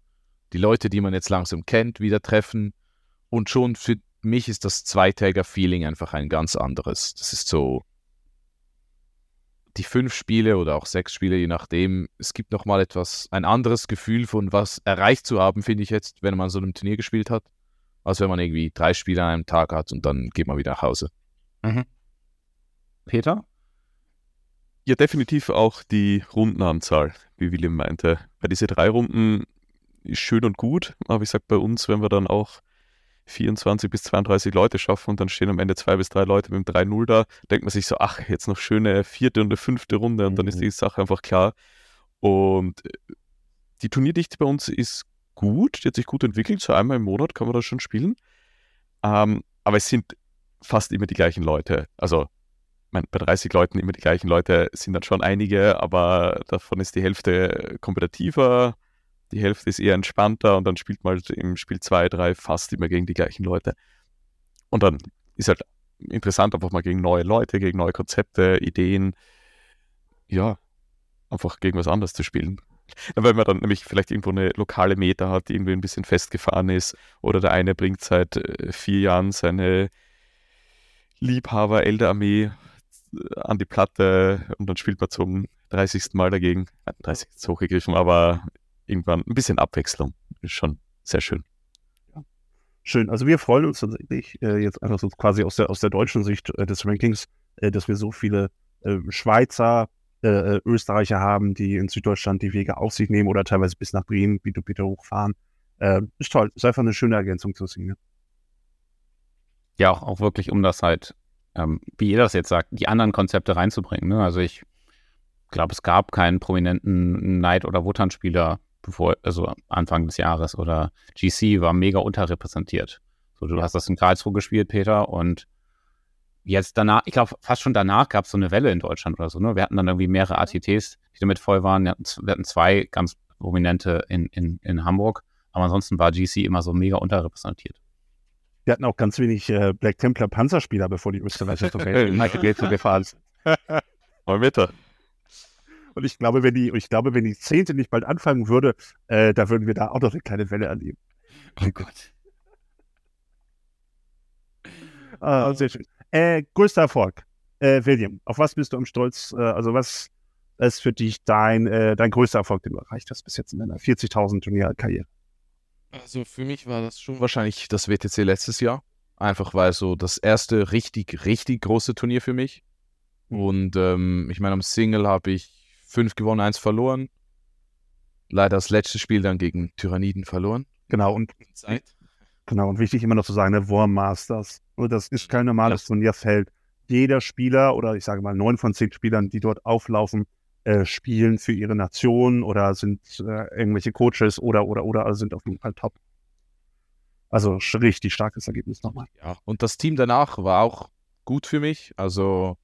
die Leute, die man jetzt langsam kennt, wieder treffen. Und schon für mich ist das Zweitäger-Feeling einfach ein ganz anderes. Das ist so, die fünf Spiele oder auch sechs Spiele, je nachdem, es gibt nochmal etwas, ein anderes Gefühl von was erreicht zu haben, finde ich jetzt, wenn man so einem Turnier gespielt hat, als wenn man irgendwie drei Spiele an einem Tag hat und dann geht man wieder nach Hause.
Mhm. Peter?
Ja, definitiv auch die Rundenanzahl, wie William meinte. Bei diese drei Runden ist schön und gut, aber ich sage bei uns, wenn wir dann auch 24 bis 32 Leute schaffen und dann stehen am Ende zwei bis drei Leute mit dem 3-0 da, denkt man sich so, ach, jetzt noch schöne vierte und eine fünfte Runde und dann ist mhm. die Sache einfach klar. Und äh, die Turnierdichte bei uns ist gut, die hat sich gut entwickelt, so einmal im Monat kann man das schon spielen. Ähm, aber es sind fast immer die gleichen Leute. Also mein, bei 30 Leuten immer die gleichen Leute sind dann schon einige, aber davon ist die Hälfte kompetitiver, die Hälfte ist eher entspannter und dann spielt man halt im Spiel 2, 3 fast immer gegen die gleichen Leute. Und dann ist halt interessant, einfach mal gegen neue Leute, gegen neue Konzepte, Ideen, ja, einfach gegen was anderes zu spielen. Weil man dann nämlich vielleicht irgendwo eine lokale Meta hat, die irgendwie ein bisschen festgefahren ist, oder der eine bringt seit äh, vier Jahren seine Liebhaber-Elder-Armee an die Platte und dann spielt man zum 30. Mal dagegen. 30 ist hochgegriffen, aber irgendwann ein bisschen Abwechslung. Ist schon sehr schön.
Schön. Also wir freuen uns tatsächlich äh, jetzt einfach so quasi aus der, aus der deutschen Sicht äh, des Rankings, äh, dass wir so viele äh, Schweizer, äh, Österreicher haben, die in Süddeutschland die Wege auf sich nehmen oder teilweise bis nach Bremen, wie du bitte hochfahren. ist toll. Ist einfach eine schöne Ergänzung zu sehen.
Ja, auch, auch wirklich, um das halt ähm, wie ihr das jetzt sagt, die anderen Konzepte reinzubringen. Ne? Also ich glaube, es gab keinen prominenten Neid- oder Wotan-Spieler bevor, also Anfang des Jahres oder GC war mega unterrepräsentiert. So, du hast das in Karlsruhe gespielt, Peter, und jetzt danach, ich glaube, fast schon danach gab es so eine Welle in Deutschland oder so. Ne? Wir hatten dann irgendwie mehrere ATTs, die damit voll waren. Wir hatten, wir hatten zwei ganz prominente in, in, in Hamburg, aber ansonsten war GC immer so mega unterrepräsentiert.
Wir hatten auch ganz wenig äh, Black Templar Panzerspieler, bevor die Österreicher zur Welt gefahren sind.
Mal Meter.
Und ich glaube, wenn die, ich glaube, wenn die Zehnte nicht bald anfangen würde, äh, da würden wir da auch noch eine kleine Welle erleben.
Oh Gott.
Ah, sehr schön. Äh, größter Erfolg. Äh, William, auf was bist du am Stolz? Äh, also was ist für dich dein, äh, dein größter Erfolg, den du erreicht hast bis jetzt in deiner 40.000 Turnierkarriere?
Also für mich war das schon wahrscheinlich das WTC letztes Jahr. Einfach weil so das erste richtig, richtig große Turnier für mich. Mhm. Und ähm, ich meine, am Single habe ich fünf gewonnen, eins verloren. Leider das letzte Spiel dann gegen Tyranniden verloren.
Genau, und Zeit. Genau, und wichtig immer noch zu sagen, der Worm Masters. Das ist kein normales ja. Turnierfeld. Jeder Spieler oder ich sage mal neun von zehn Spielern, die dort auflaufen, äh, spielen für ihre Nation oder sind äh, irgendwelche Coaches oder, oder, oder, also sind auf jeden Fall top. Also richtig starkes Ergebnis nochmal.
Ja, und das Team danach war auch gut für mich. Also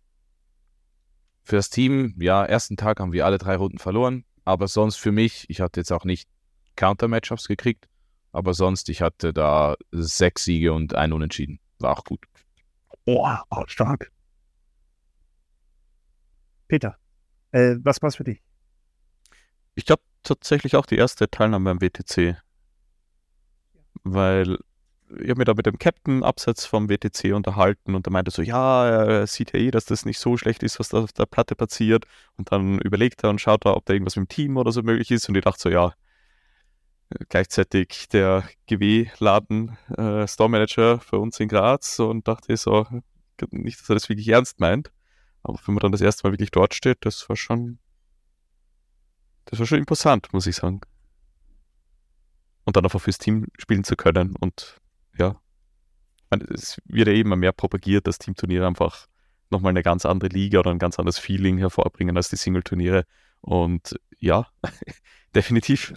für das Team, ja, ersten Tag haben wir alle drei Runden verloren, aber sonst für mich, ich hatte jetzt auch nicht Counter-Matchups gekriegt, aber sonst, ich hatte da sechs Siege und ein Unentschieden. War auch gut.
Boah, stark. Peter. Äh, was es für dich?
Ich glaube tatsächlich auch die erste Teilnahme am WTC. Weil ich habe mich da mit dem Captain abseits vom WTC unterhalten und er meinte so, ja, er sieht ja eh, dass das nicht so schlecht ist, was da auf der Platte passiert. Und dann überlegt er und schaut da, ob da irgendwas mit dem Team oder so möglich ist. Und ich dachte so, ja, gleichzeitig der GW-Laden äh, Store Manager für uns in Graz und dachte so, nicht, dass er das wirklich ernst meint. Aber wenn man dann das erste Mal wirklich dort steht, das war schon, das war schon imposant, muss ich sagen. Und dann einfach fürs Team spielen zu können und ja, es wird ja immer mehr propagiert, dass Teamturniere einfach nochmal eine ganz andere Liga oder ein ganz anderes Feeling hervorbringen als die Single-Turniere. Und ja, definitiv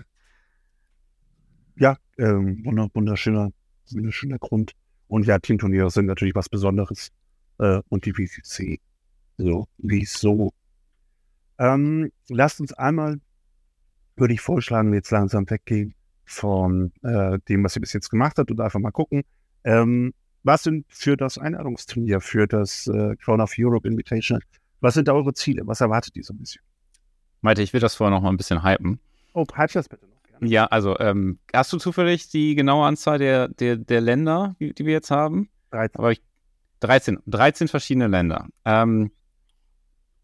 ja, ähm, wunderschöner, wunderschöner Grund. Und ja, Teamturniere sind natürlich was Besonderes. Äh, und die WCC. So, wieso? Ähm, lasst uns einmal, würde ich vorschlagen, jetzt langsam weggehen von äh, dem, was ihr bis jetzt gemacht habt und einfach mal gucken. Ähm, was sind für das Einladungsturnier, für das äh, Crown of Europe Invitational, was sind da eure Ziele? Was erwartet ihr so ein bisschen?
Malte, ich will das vorher noch mal ein bisschen hypen.
Oh, hype das bitte.
Ja, also ähm, hast du zufällig die genaue Anzahl der, der, der Länder, die, die wir jetzt haben?
13.
Aber ich, 13, 13 verschiedene Länder. Ähm,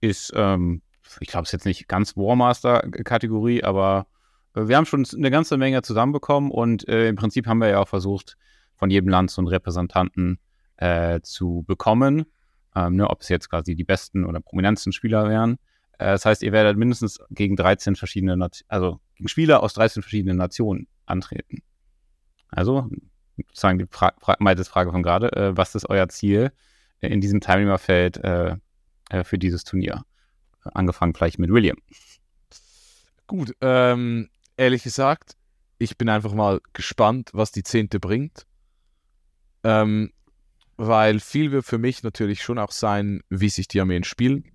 ist, ähm, ich glaube, es ist jetzt nicht ganz Warmaster-Kategorie, aber äh, wir haben schon eine ganze Menge zusammenbekommen und äh, im Prinzip haben wir ja auch versucht, von jedem Land so einen Repräsentanten äh, zu bekommen. Ähm, ne, ob es jetzt quasi die besten oder prominentesten Spieler wären. Äh, das heißt, ihr werdet mindestens gegen 13 verschiedene, Nat also gegen Spieler aus 13 verschiedenen Nationen antreten. Also, sozusagen die Fra Fra Frage von gerade, äh, was ist euer Ziel in diesem Teilnehmerfeld äh, für dieses Turnier? Angefangen vielleicht mit William.
Gut, ähm, ehrlich gesagt, ich bin einfach mal gespannt, was die Zehnte bringt. Ähm, weil viel wird für mich natürlich schon auch sein, wie sich die Armeen spielen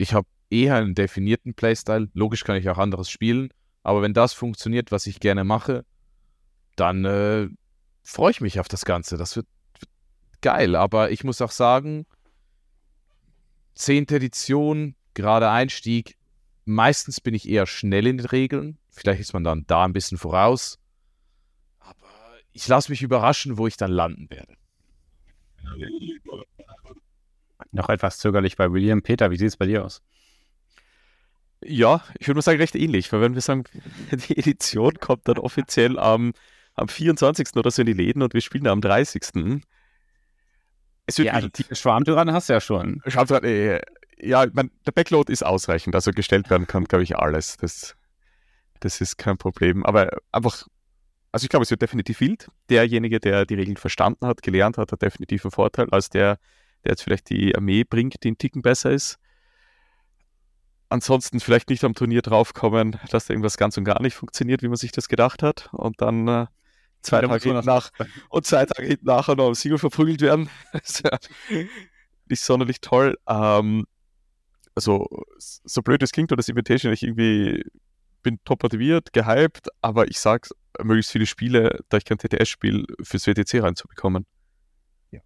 ich habe eher einen definierten Playstyle. Logisch kann ich auch anderes spielen, aber wenn das funktioniert, was ich gerne mache, dann äh, freue ich mich auf das Ganze. Das wird, wird geil. Aber ich muss auch sagen, 10. Edition, gerade Einstieg, meistens bin ich eher schnell in den Regeln. Vielleicht ist man dann da ein bisschen voraus. Aber ich lasse mich überraschen, wo ich dann landen werde.
Noch etwas zögerlich bei William. Peter, wie sieht es bei dir aus?
Ja, ich würde mal sagen, recht ähnlich, weil wenn wir sagen, die Edition kommt dann offiziell am, am 24. oder so in die Läden und wir spielen da am 30.
Es wird ja, die Schwarmtyrann hast du ja schon.
Schwarmtyrann, äh, ja, mein, der Backload ist ausreichend, also gestellt werden kann, glaube ich, alles. Das, das ist kein Problem. Aber einfach, also ich glaube, es wird definitiv wild. Derjenige, der die Regeln verstanden hat, gelernt hat, hat definitiv einen Vorteil als der, der jetzt vielleicht die Armee bringt, die einen Ticken besser ist. Ansonsten vielleicht nicht am Turnier draufkommen, dass da irgendwas ganz und gar nicht funktioniert, wie man sich das gedacht hat. Und dann äh, zwei Tage hinten nach und zwei Tage hinten nachher noch am Siegel verprügelt werden. nicht sonderlich toll. Ähm, also, so blöd es klingt, oder das Invitation, ich irgendwie bin top motiviert, gehypt, aber ich sag's, möglichst viele Spiele, da ich kein TTS spiele, fürs WTC reinzubekommen. Ja.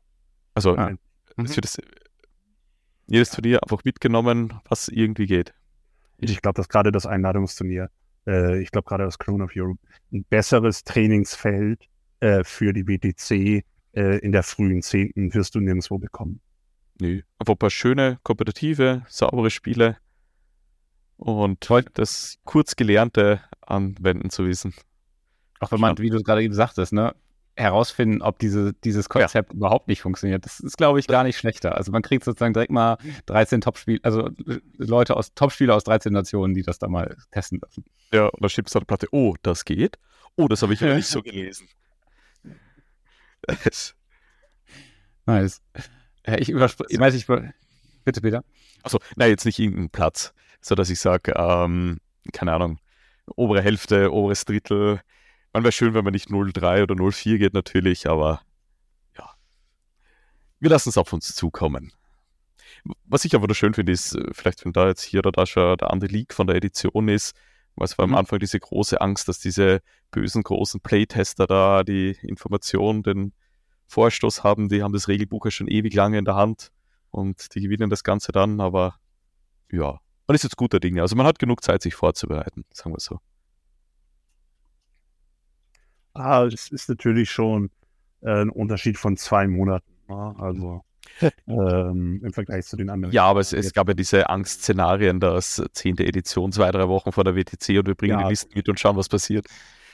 Also, ah. Mhm. Das, jedes Turnier einfach mitgenommen, was irgendwie geht.
Ich glaube, dass gerade das Einladungsturnier, äh, ich glaube gerade das Crown of Europe, ein besseres Trainingsfeld äh, für die WTC äh, in der frühen Zehnten wirst du nirgendwo bekommen.
Nö, einfach ein paar schöne, kompetitive, saubere Spiele und das kurz Gelernte anwenden zu wissen.
Auch wenn man, wie du gerade eben sagtest, ne, herausfinden, ob diese, dieses Konzept ja. überhaupt nicht funktioniert. Das ist, glaube ich, gar nicht schlechter. Also man kriegt sozusagen direkt mal 13 Topspiel, also Leute aus Topspieler aus 13 Nationen, die das da mal testen dürfen.
Ja, und dann steht es auf der Platte, oh, das geht. Oh, das habe ich aber nicht so gelesen.
nice. Ich überspringe, ich weiß ich, bitte, Peter.
Achso, nein, jetzt nicht irgendeinen Platz, so dass ich sage, ähm, keine Ahnung, obere Hälfte, oberes Drittel, man wäre schön, wenn man nicht 0,3 oder 0,4 geht natürlich, aber ja. Wir lassen es auf uns zukommen. Was ich aber schön finde, ist, äh, vielleicht wenn da jetzt hier oder da schon der andere Leak von der Edition ist, weil es war mhm. am Anfang diese große Angst, dass diese bösen großen Playtester da die Information, den Vorstoß haben, die haben das Regelbuch ja schon ewig lange in der Hand und die gewinnen das Ganze dann, aber ja, man ist jetzt guter Dinge. Also man hat genug Zeit, sich vorzubereiten, sagen wir so.
Ah, es ist natürlich schon äh, ein Unterschied von zwei Monaten. Ne? Also. ähm, im Vergleich zu den anderen.
Ja, aber es, es gab ja diese Angstszenarien, dass zehnte Edition zwei, drei Wochen vor der WTC und wir bringen
Ja.
die Listen mit und schauen, was passiert.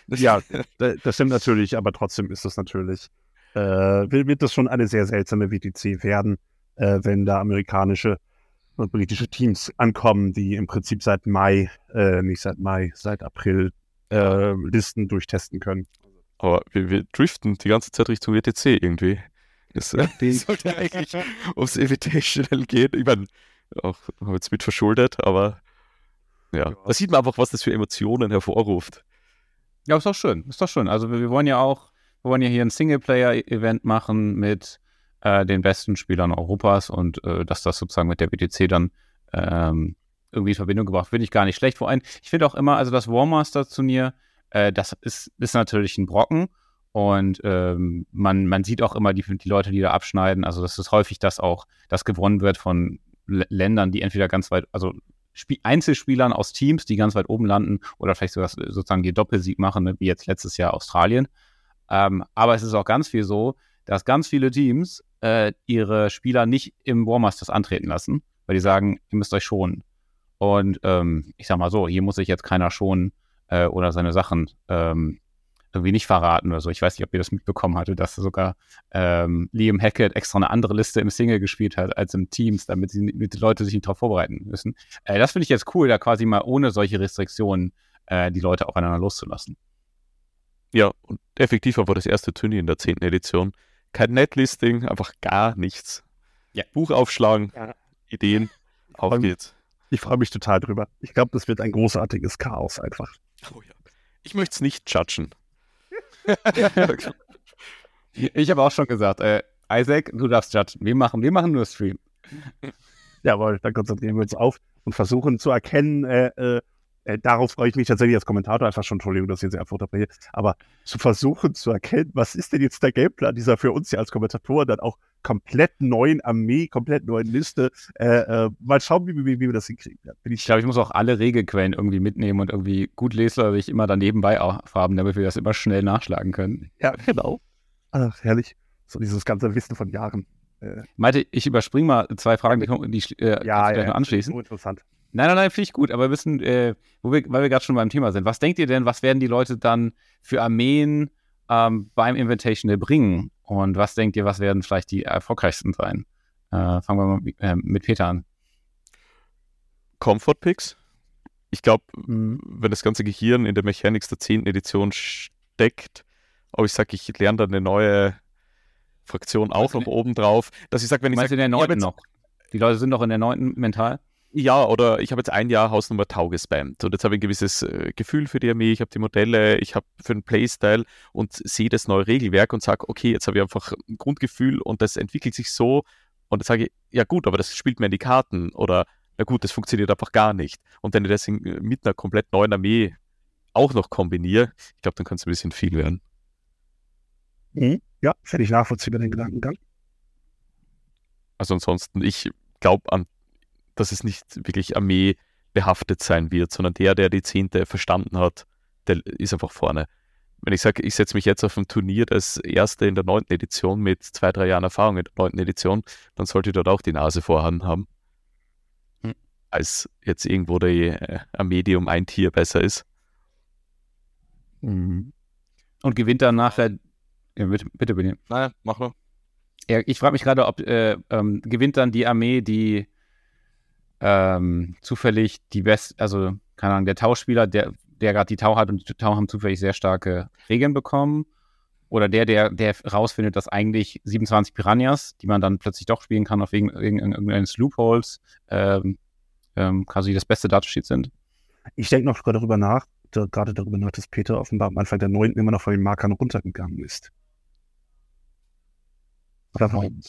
Ja, da- das stimmt natürlich, aber trotzdem ist das natürlich, äh, wird wird das schon eine sehr seltsame WTC werden, äh, wenn da amerikanische und britische Teams ankommen, die im Prinzip seit Mai, äh, nicht seit Mai, seit April äh, Listen durchtesten können.
Aber wir, wir driften die ganze Zeit Richtung WTC irgendwie. Das äh, sollte eigentlich aufs Invitational gehen. Ich meine, auch haben wir jetzt mit verschuldet, aber ja,
Ja.
da sieht man einfach, was das für Emotionen hervorruft.
Ja, ist doch schön. Ist doch schön. Also wir, wir wollen ja auch, wir wollen ja hier ein Singleplayer-Event machen mit äh, den besten Spielern Europas und äh, dass das sozusagen mit der WTC dann ähm, irgendwie in Verbindung gebracht, finde ich gar nicht schlecht. Vor allem, ich finde auch immer, also das Warmaster-Turnier, äh, das ist, ist natürlich ein Brocken und ähm, man, man sieht auch immer die, die Leute, die da abschneiden. Also das ist häufig das auch, das gewonnen wird von L Ländern, die entweder ganz weit, also Spie Einzelspielern aus Teams, die ganz weit oben landen oder vielleicht sogar sozusagen die Doppelsieg machen, ne, wie jetzt letztes Jahr Australien. Ähm, aber es ist auch ganz viel so, dass ganz viele Teams äh, ihre Spieler nicht im Warmasters antreten lassen, weil die sagen, ihr müsst euch schonen. Und ähm, ich sag mal so, hier muss sich jetzt keiner schonen äh, oder seine Sachen ähm, irgendwie nicht verraten oder so. Ich weiß nicht, ob ihr das mitbekommen hattet, dass sogar ähm, Liam Hackett extra eine andere Liste im Single gespielt hat als im Teams, damit, sie, damit die Leute sich nicht darauf vorbereiten müssen. Äh, das finde ich jetzt cool, da quasi mal ohne solche Restriktionen äh, die Leute aufeinander loszulassen.
Ja, und effektiv war das erste Turnier in der zehnten Edition. Kein Netlisting, einfach gar nichts.
Ja.
Buch aufschlagen,
Ja.
Ideen, auf geht's.
Ich freue mich total drüber. Ich glaube, das wird ein großartiges Chaos einfach.
Oh ja. Ich möchte es nicht judgen.
Ich habe auch schon gesagt, äh, Isaac, du darfst judgen. Wir machen, wir machen nur Stream.
Jawohl, dann konzentrieren wir uns auf und versuchen zu erkennen, äh, äh, äh, darauf freue ich mich tatsächlich als Kommentator einfach schon, Entschuldigung, dass ich jetzt einfach unterbreche, aber zu versuchen zu erkennen, was ist denn jetzt der Gameplan dieser für uns ja als Kommentatoren dann auch komplett neuen Armee, komplett neuen Liste. Äh, äh, mal schauen, wie, wie, wie wir das hinkriegen. Ja, bin
Ich glaube, ich muss auch alle Regelquellen irgendwie mitnehmen und irgendwie gut leserlich immer daneben bei haben, damit wir das immer schnell nachschlagen können.
Ja, genau. Ach, herrlich. So dieses ganze Wissen von Jahren. Äh,
Meinte, ich überspringe mal zwei Fragen, die, kommen- die äh,
ja, ja,
anschließen.
Interessant.
Nein, nein, nein, finde ich gut, aber wir wissen, äh, wo wir, weil wir gerade schon beim Thema sind, was denkt ihr denn, was werden die Leute dann für Armeen ähm, beim Invitational bringen? Und was denkt ihr, was werden vielleicht die erfolgreichsten sein? Äh, fangen wir mal mit, äh, mit Peter an.
Comfort Picks. Ich glaube,
Mhm.
wenn das ganze Gehirn in der Mechanics der 10. Edition steckt, aber ich sage, ich lerne da eine neue Fraktion auch noch
die-
oben drauf, dass ich sage, wenn ich sage,
in der
ich hab
neunten
jetzt-
noch? Die Leute sind doch in der neunten mental.
Ja, oder ich habe jetzt ein Jahr Hausnummer Tau gespammt und jetzt habe ich ein gewisses äh, Gefühl für die Armee, ich habe die Modelle, ich habe für den Playstyle und sehe das neue Regelwerk und sage, okay, jetzt habe ich einfach ein Grundgefühl und das entwickelt sich so und jetzt sage ich, ja gut, aber das spielt mir in die Karten oder na gut, das funktioniert einfach gar nicht. Und wenn ich das in, mit einer komplett neuen Armee auch noch kombiniere, ich glaube, dann kann es ein bisschen viel werden.
Mhm. Ja, völlig nachvollziehbar den Gedankengang.
Also ansonsten, ich glaube an, dass es nicht wirklich Armee behaftet sein wird, sondern der, der die Zehnte verstanden hat, der ist einfach vorne. Wenn ich sage, ich setze mich jetzt auf ein Turnier als Erster in der neunten Edition mit zwei, drei Jahren Erfahrung in der neunten Edition, dann sollte ich dort auch die Nase vorhanden haben.
Hm.
Als jetzt irgendwo die äh, Armee, die um ein Tier besser ist.
Und gewinnt dann nachher. Ja, bitte, bitte, bitte.
Naja, mach nur.
Ja, ich frage mich gerade, ob äh, ähm, gewinnt dann die Armee, die ähm, zufällig die best, also keine Ahnung, der Tauspieler, der, der gerade die Tau hat und die Tau haben zufällig sehr starke Regeln bekommen. Oder der, der, der rausfindet, dass eigentlich 27 Piranhas, die man dann plötzlich doch spielen kann, auf wegen, wegen irgendeines Loopholes, ähm, ähm, quasi das beste Datasheet sind.
Ich denke noch darüber nach, da, gerade darüber nach, dass Peter offenbar am Anfang der 9. immer noch von den Markern runtergegangen ist. Oder warum?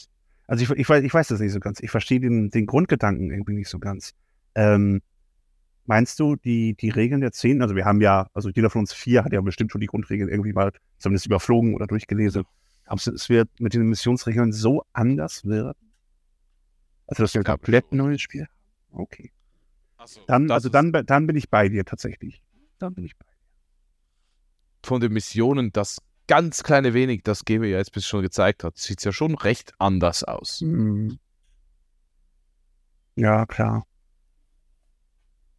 Also ich, ich, weiß, ich weiß das nicht so ganz. Ich verstehe den, den Grundgedanken irgendwie nicht so ganz. Ähm, meinst du, die, die Regeln der 10, also wir haben ja, also jeder von uns vier hat ja bestimmt schon die Grundregeln irgendwie mal zumindest überflogen oder durchgelesen. Glaubst du, es wird mit den Missionsregeln so anders werden? Also das ist ein komplett neues Spiel? Okay.
Also,
Dann, also dann, dann bin ich bei dir tatsächlich. Dann bin ich bei
von den Missionen, das ganz kleine wenig, das Game ja jetzt bis schon gezeigt hat, sieht es ja schon recht anders aus.
Mhm. Ja, klar.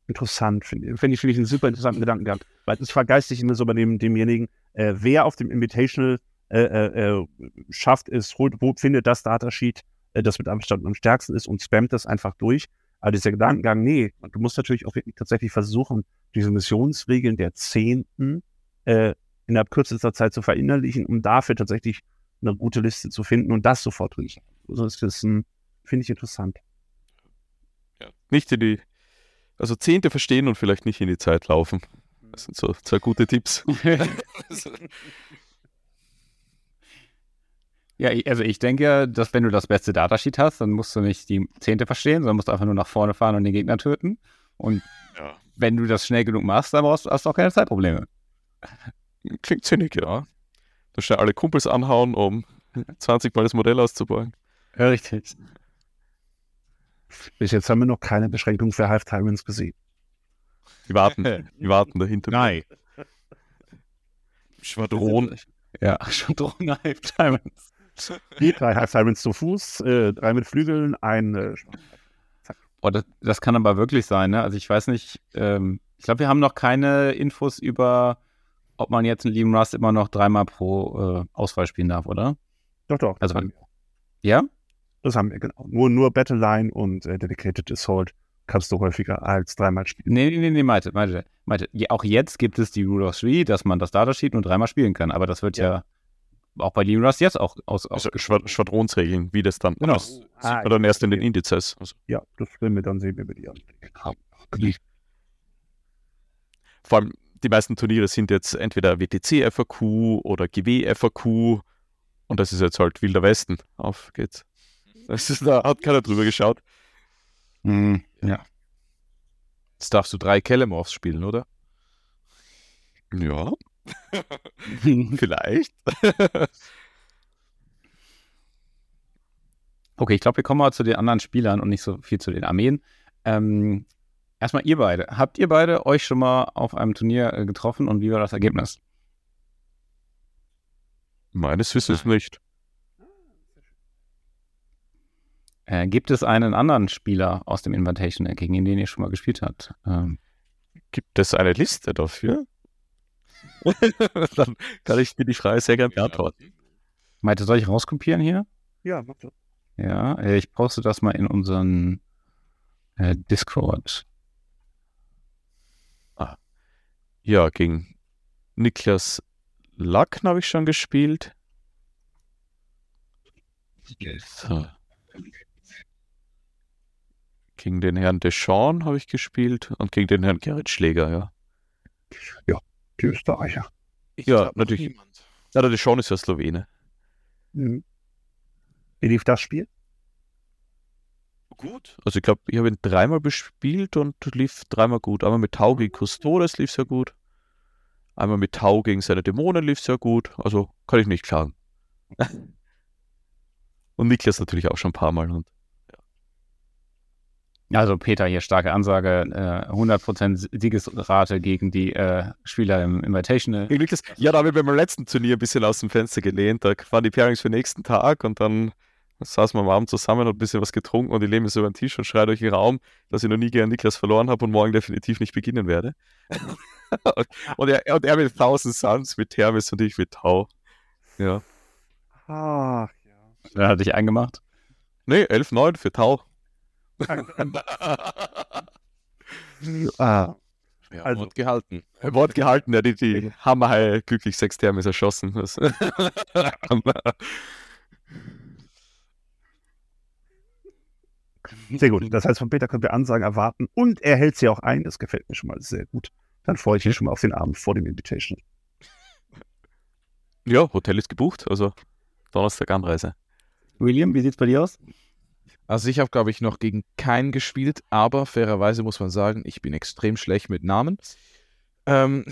Interessant, finde find ich, finde ich einen super interessanten Gedanken gehabt. Weil es vergeistigt immer so bei dem, demjenigen, äh, wer auf dem Invitational äh, äh, äh schafft es, holt, wo findet das Datasheet, äh, das mit Abstand am stärksten ist und spammt das einfach durch. Aber dieser Gedankengang, nee, du musst natürlich auch wirklich tatsächlich versuchen, diese Missionsregeln der Zehnten äh, innerhalb kürzester Zeit zu verinnerlichen, um dafür tatsächlich eine gute Liste zu finden und das sofort drin. Also das ist, finde ich interessant.
Ja. Nicht in die, also Zehnte verstehen und vielleicht nicht in die Zeit laufen. Das sind so zwei gute Tipps.
ja, also ich denke, dass wenn du das beste Datasheet hast, dann musst du nicht die Zehnte verstehen, sondern musst einfach nur nach vorne fahren und den Gegner töten. Und ja. wenn du das schnell genug machst, dann brauchst, hast du auch keine Zeitprobleme.
Klingt sinnig, ja. Du schnell alle Kumpels anhauen, um 20 Mal das Modell auszubauen.
Ja, richtig.
Bis jetzt haben wir noch keine Beschränkung für Half Tyrants gesehen.
Die warten, die warten dahinter.
Nein.
Schwadron.
Ja, Schwadron Half Tyrants.
Die drei Half Tyrants zu Fuß, äh, drei mit Flügeln, ein äh,
Oh, das, das, kann aber wirklich sein, ne? Also ich weiß nicht, ähm, ich glaube, wir haben noch keine Infos über, ob man jetzt einen Liam Rust immer noch dreimal pro äh, Auswahl spielen darf, oder?
Doch, doch.
Also, ja?
Das haben wir, genau. Nur, nur Battleline und äh, Dedicated Assault kannst du häufiger als dreimal spielen.
Nee, nee, nee, nee meinte, meinte, meinte. Auch jetzt gibt es die Rule of Three, dass man das Datasheet nur dreimal spielen kann, aber das wird ja, ja auch bei Liam Rust jetzt auch aus.
Also Schwad Schwadronsregeln, wie das dann
genau.
Aus, ah, oder dann erst in den Indizes.
Also. Ja, das werden wir dann sehen, wenn wir die an.
Vor allem, die meisten Turniere sind jetzt entweder WTC FAQ oder GW FAQ und das ist jetzt halt Wilder Westen. Auf geht's. Das ist, da hat keiner drüber geschaut.
Mhm, ja.
Jetzt darfst du drei Kellemorphs spielen, oder?
Ja. Vielleicht.
okay, ich glaube, wir kommen mal zu den anderen Spielern und nicht so viel zu den Armeen. Ähm, erstmal ihr beide. Habt ihr beide euch schon mal auf einem Turnier äh, getroffen und wie war das Ergebnis?
Meines Wissens nicht.
Äh, gibt es einen anderen Spieler aus dem Invitational, gegen den ihr schon mal gespielt habt? Ähm.
Gibt es eine Liste dafür? Dann kann ich dir die Frage sehr gerne beantworten.
Meinte, soll ich rauskopieren hier?
Ja, mach das.
Ja, äh, ich poste das mal in unseren äh, Discord.
Ah. Ja, gegen Niklas Lacken habe ich schon gespielt. So. Gegen den Herrn Deschamps habe ich gespielt und gegen den Herrn Gerrit Schläger, ja.
Ja, die Österreicher.
Ich ja, natürlich. Niemand. Ja, der Deschamps ist ja Slowene.
Mhm. Wie lief das Spiel?
Gut. Also ich glaube, ich habe ihn dreimal bespielt und lief dreimal gut. Einmal mit Tau gegen Custodes lief sehr gut. Einmal mit Tau gegen seine Dämonen lief sehr gut. Also kann ich nicht klagen. und Niklas natürlich auch schon ein paar Mal. Und
also Peter hier starke Ansage, äh, 100% Siegesrate gegen die äh, Spieler im Invitational.
Ja, da haben wir beim letzten Turnier ein bisschen aus dem Fenster gelehnt. Da waren die Pairings für den nächsten Tag und dann saßen wir am Abend zusammen und ein bisschen was getrunken und ich lehne mich so über den Tisch und schreie durch den Raum, dass ich noch nie gegen Niklas verloren habe und morgen definitiv nicht beginnen werde. und, er, und er mit 1000 Suns, mit Thermis und ich mit Tau. Ja.
Ach,
ja. Wer hat dich eingemacht?
Nee, 11-9 für Tau
ah. Ja, also, Wort gehalten.
Wort gehalten, ja, die, die Hammerhai glücklich sechs Thermes erschossen.
sehr gut. Das heißt, von Peter können wir Ansagen erwarten und er hält sie auch ein. Das gefällt mir schon mal sehr gut. Dann freue ich mich schon mal auf den Abend vor dem Invitation.
Ja, Hotel ist gebucht, also Donnerstag Anreise.
William, wie sieht es bei dir aus?
Also ich habe, glaube ich, noch gegen keinen gespielt, aber fairerweise muss man sagen, ich bin extrem schlecht mit Namen. Ähm,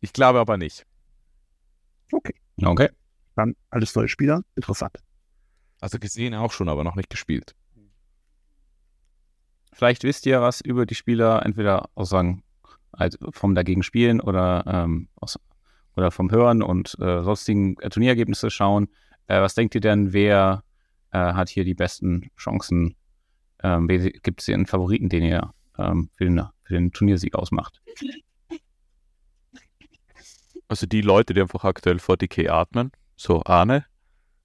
ich glaube aber nicht.
Okay.
Okay.
Dann alles neue Spieler. Interessant.
Also gesehen auch schon, aber noch nicht gespielt.
Vielleicht wisst ihr was über die Spieler, entweder aus sagen, also vom dagegen spielen oder ähm, aus, oder vom Hören und äh, sonstigen äh, Turnierergebnisse schauen. Äh, was denkt ihr denn, wer äh, hat hier die besten Chancen? Ähm, Gibt es hier einen Favoriten, den ihr ähm, für, den, für den Turniersieg ausmacht?
Also die Leute, die einfach aktuell vor DK atmen, so Arne.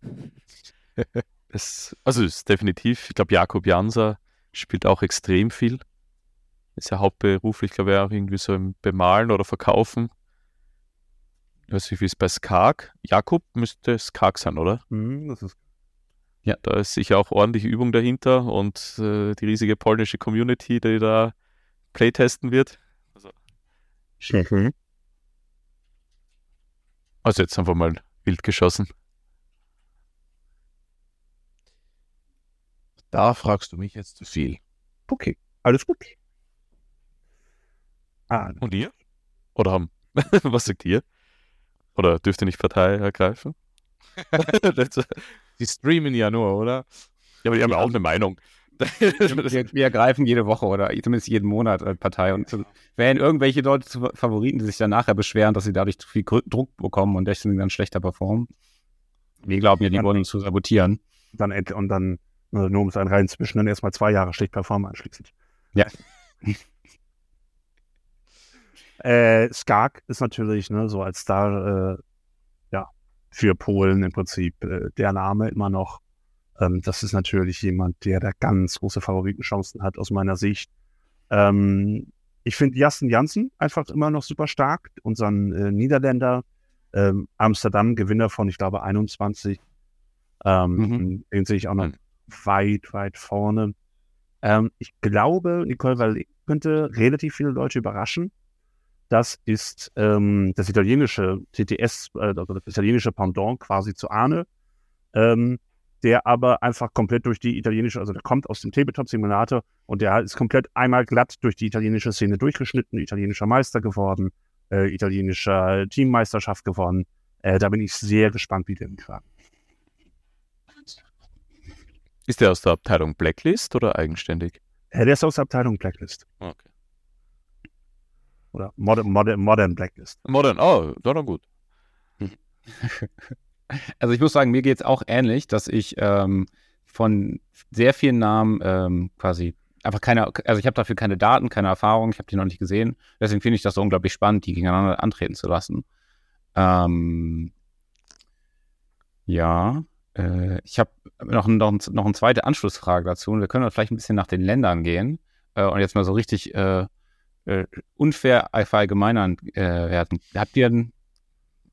es, also es ist definitiv, ich glaube, Jakob Janser spielt auch extrem viel. Ist ja hauptberuflich, glaube ich, auch irgendwie so im Bemalen oder Verkaufen. Ich weiß nicht, wie es bei Skag. Jakob müsste Skag sein, oder?
Mhm, das ist
Ja, da ist sicher auch ordentliche Übung dahinter und äh, die riesige polnische Community, die da playtesten wird.
mhm.
Also jetzt einfach mal wild geschossen.
Da fragst du mich jetzt zu viel.
Okay, alles gut. Ah,
Und ihr? Oder haben? Was sagt ihr? Oder dürft ihr nicht Partei ergreifen?
Die streamen ja nur, oder?
ja, aber die haben ja auch eine Meinung.
Wir, wir ergreifen jede Woche oder zumindest jeden Monat eine Partei und so wählen irgendwelche Leute zu Favoriten, die sich dann nachher beschweren, dass sie dadurch zu viel Druck bekommen und deswegen dann schlechter performen. Wir glauben ja, die wollen uns zu sabotieren.
dann und dann, äh, nur um es einen reinzwischen, dann erstmal zwei Jahre schlecht performen anschließend.
Ja.
Äh, Skak ist natürlich ne, so als Star äh, ja, für Polen im Prinzip äh, der Name immer noch. Ähm, das ist natürlich jemand, der da ganz große Favoritenchancen hat aus meiner Sicht. Ähm, ich finde Jassen Janssen einfach immer noch super stark, unseren äh, Niederländer, ähm, Amsterdam, Gewinner von, ich glaube, 21. Ähm,
Mhm.
Den sehe ich auch noch. Weit, weit vorne. Ähm, ich glaube, Nicole Valle könnte relativ viele Leute überraschen. Das ist ähm, das italienische TTS, äh, das italienische Pendant quasi zu Arne, ähm, der aber einfach komplett durch die italienische, also der kommt aus dem Tabletop-Simulator und der ist komplett einmal glatt durch die italienische Szene durchgeschnitten, italienischer Meister geworden, äh, italienischer Teammeisterschaft gewonnen. Äh, da bin ich sehr gespannt, wie der hinkriegt.
Ist der aus der Abteilung Blacklist oder eigenständig?
Äh, der ist aus der Abteilung Blacklist
Okay.
oder Modern, Modern, Modern Blacklist.
Modern, oh, dann, dann gut.
Also ich muss sagen, mir geht es auch ähnlich, dass ich ähm, von sehr vielen Namen ähm, quasi einfach keine, also ich habe dafür keine Daten, keine Erfahrung, ich habe die noch nicht gesehen. Deswegen finde ich das so unglaublich spannend, die gegeneinander antreten zu lassen. Ähm, ja, äh, ich habe noch, noch, noch eine zweite Anschlussfrage dazu wir können vielleicht ein bisschen nach den Ländern gehen äh, und jetzt mal so richtig äh, äh, unfair verallgemeinern äh, werden. Habt ihr ein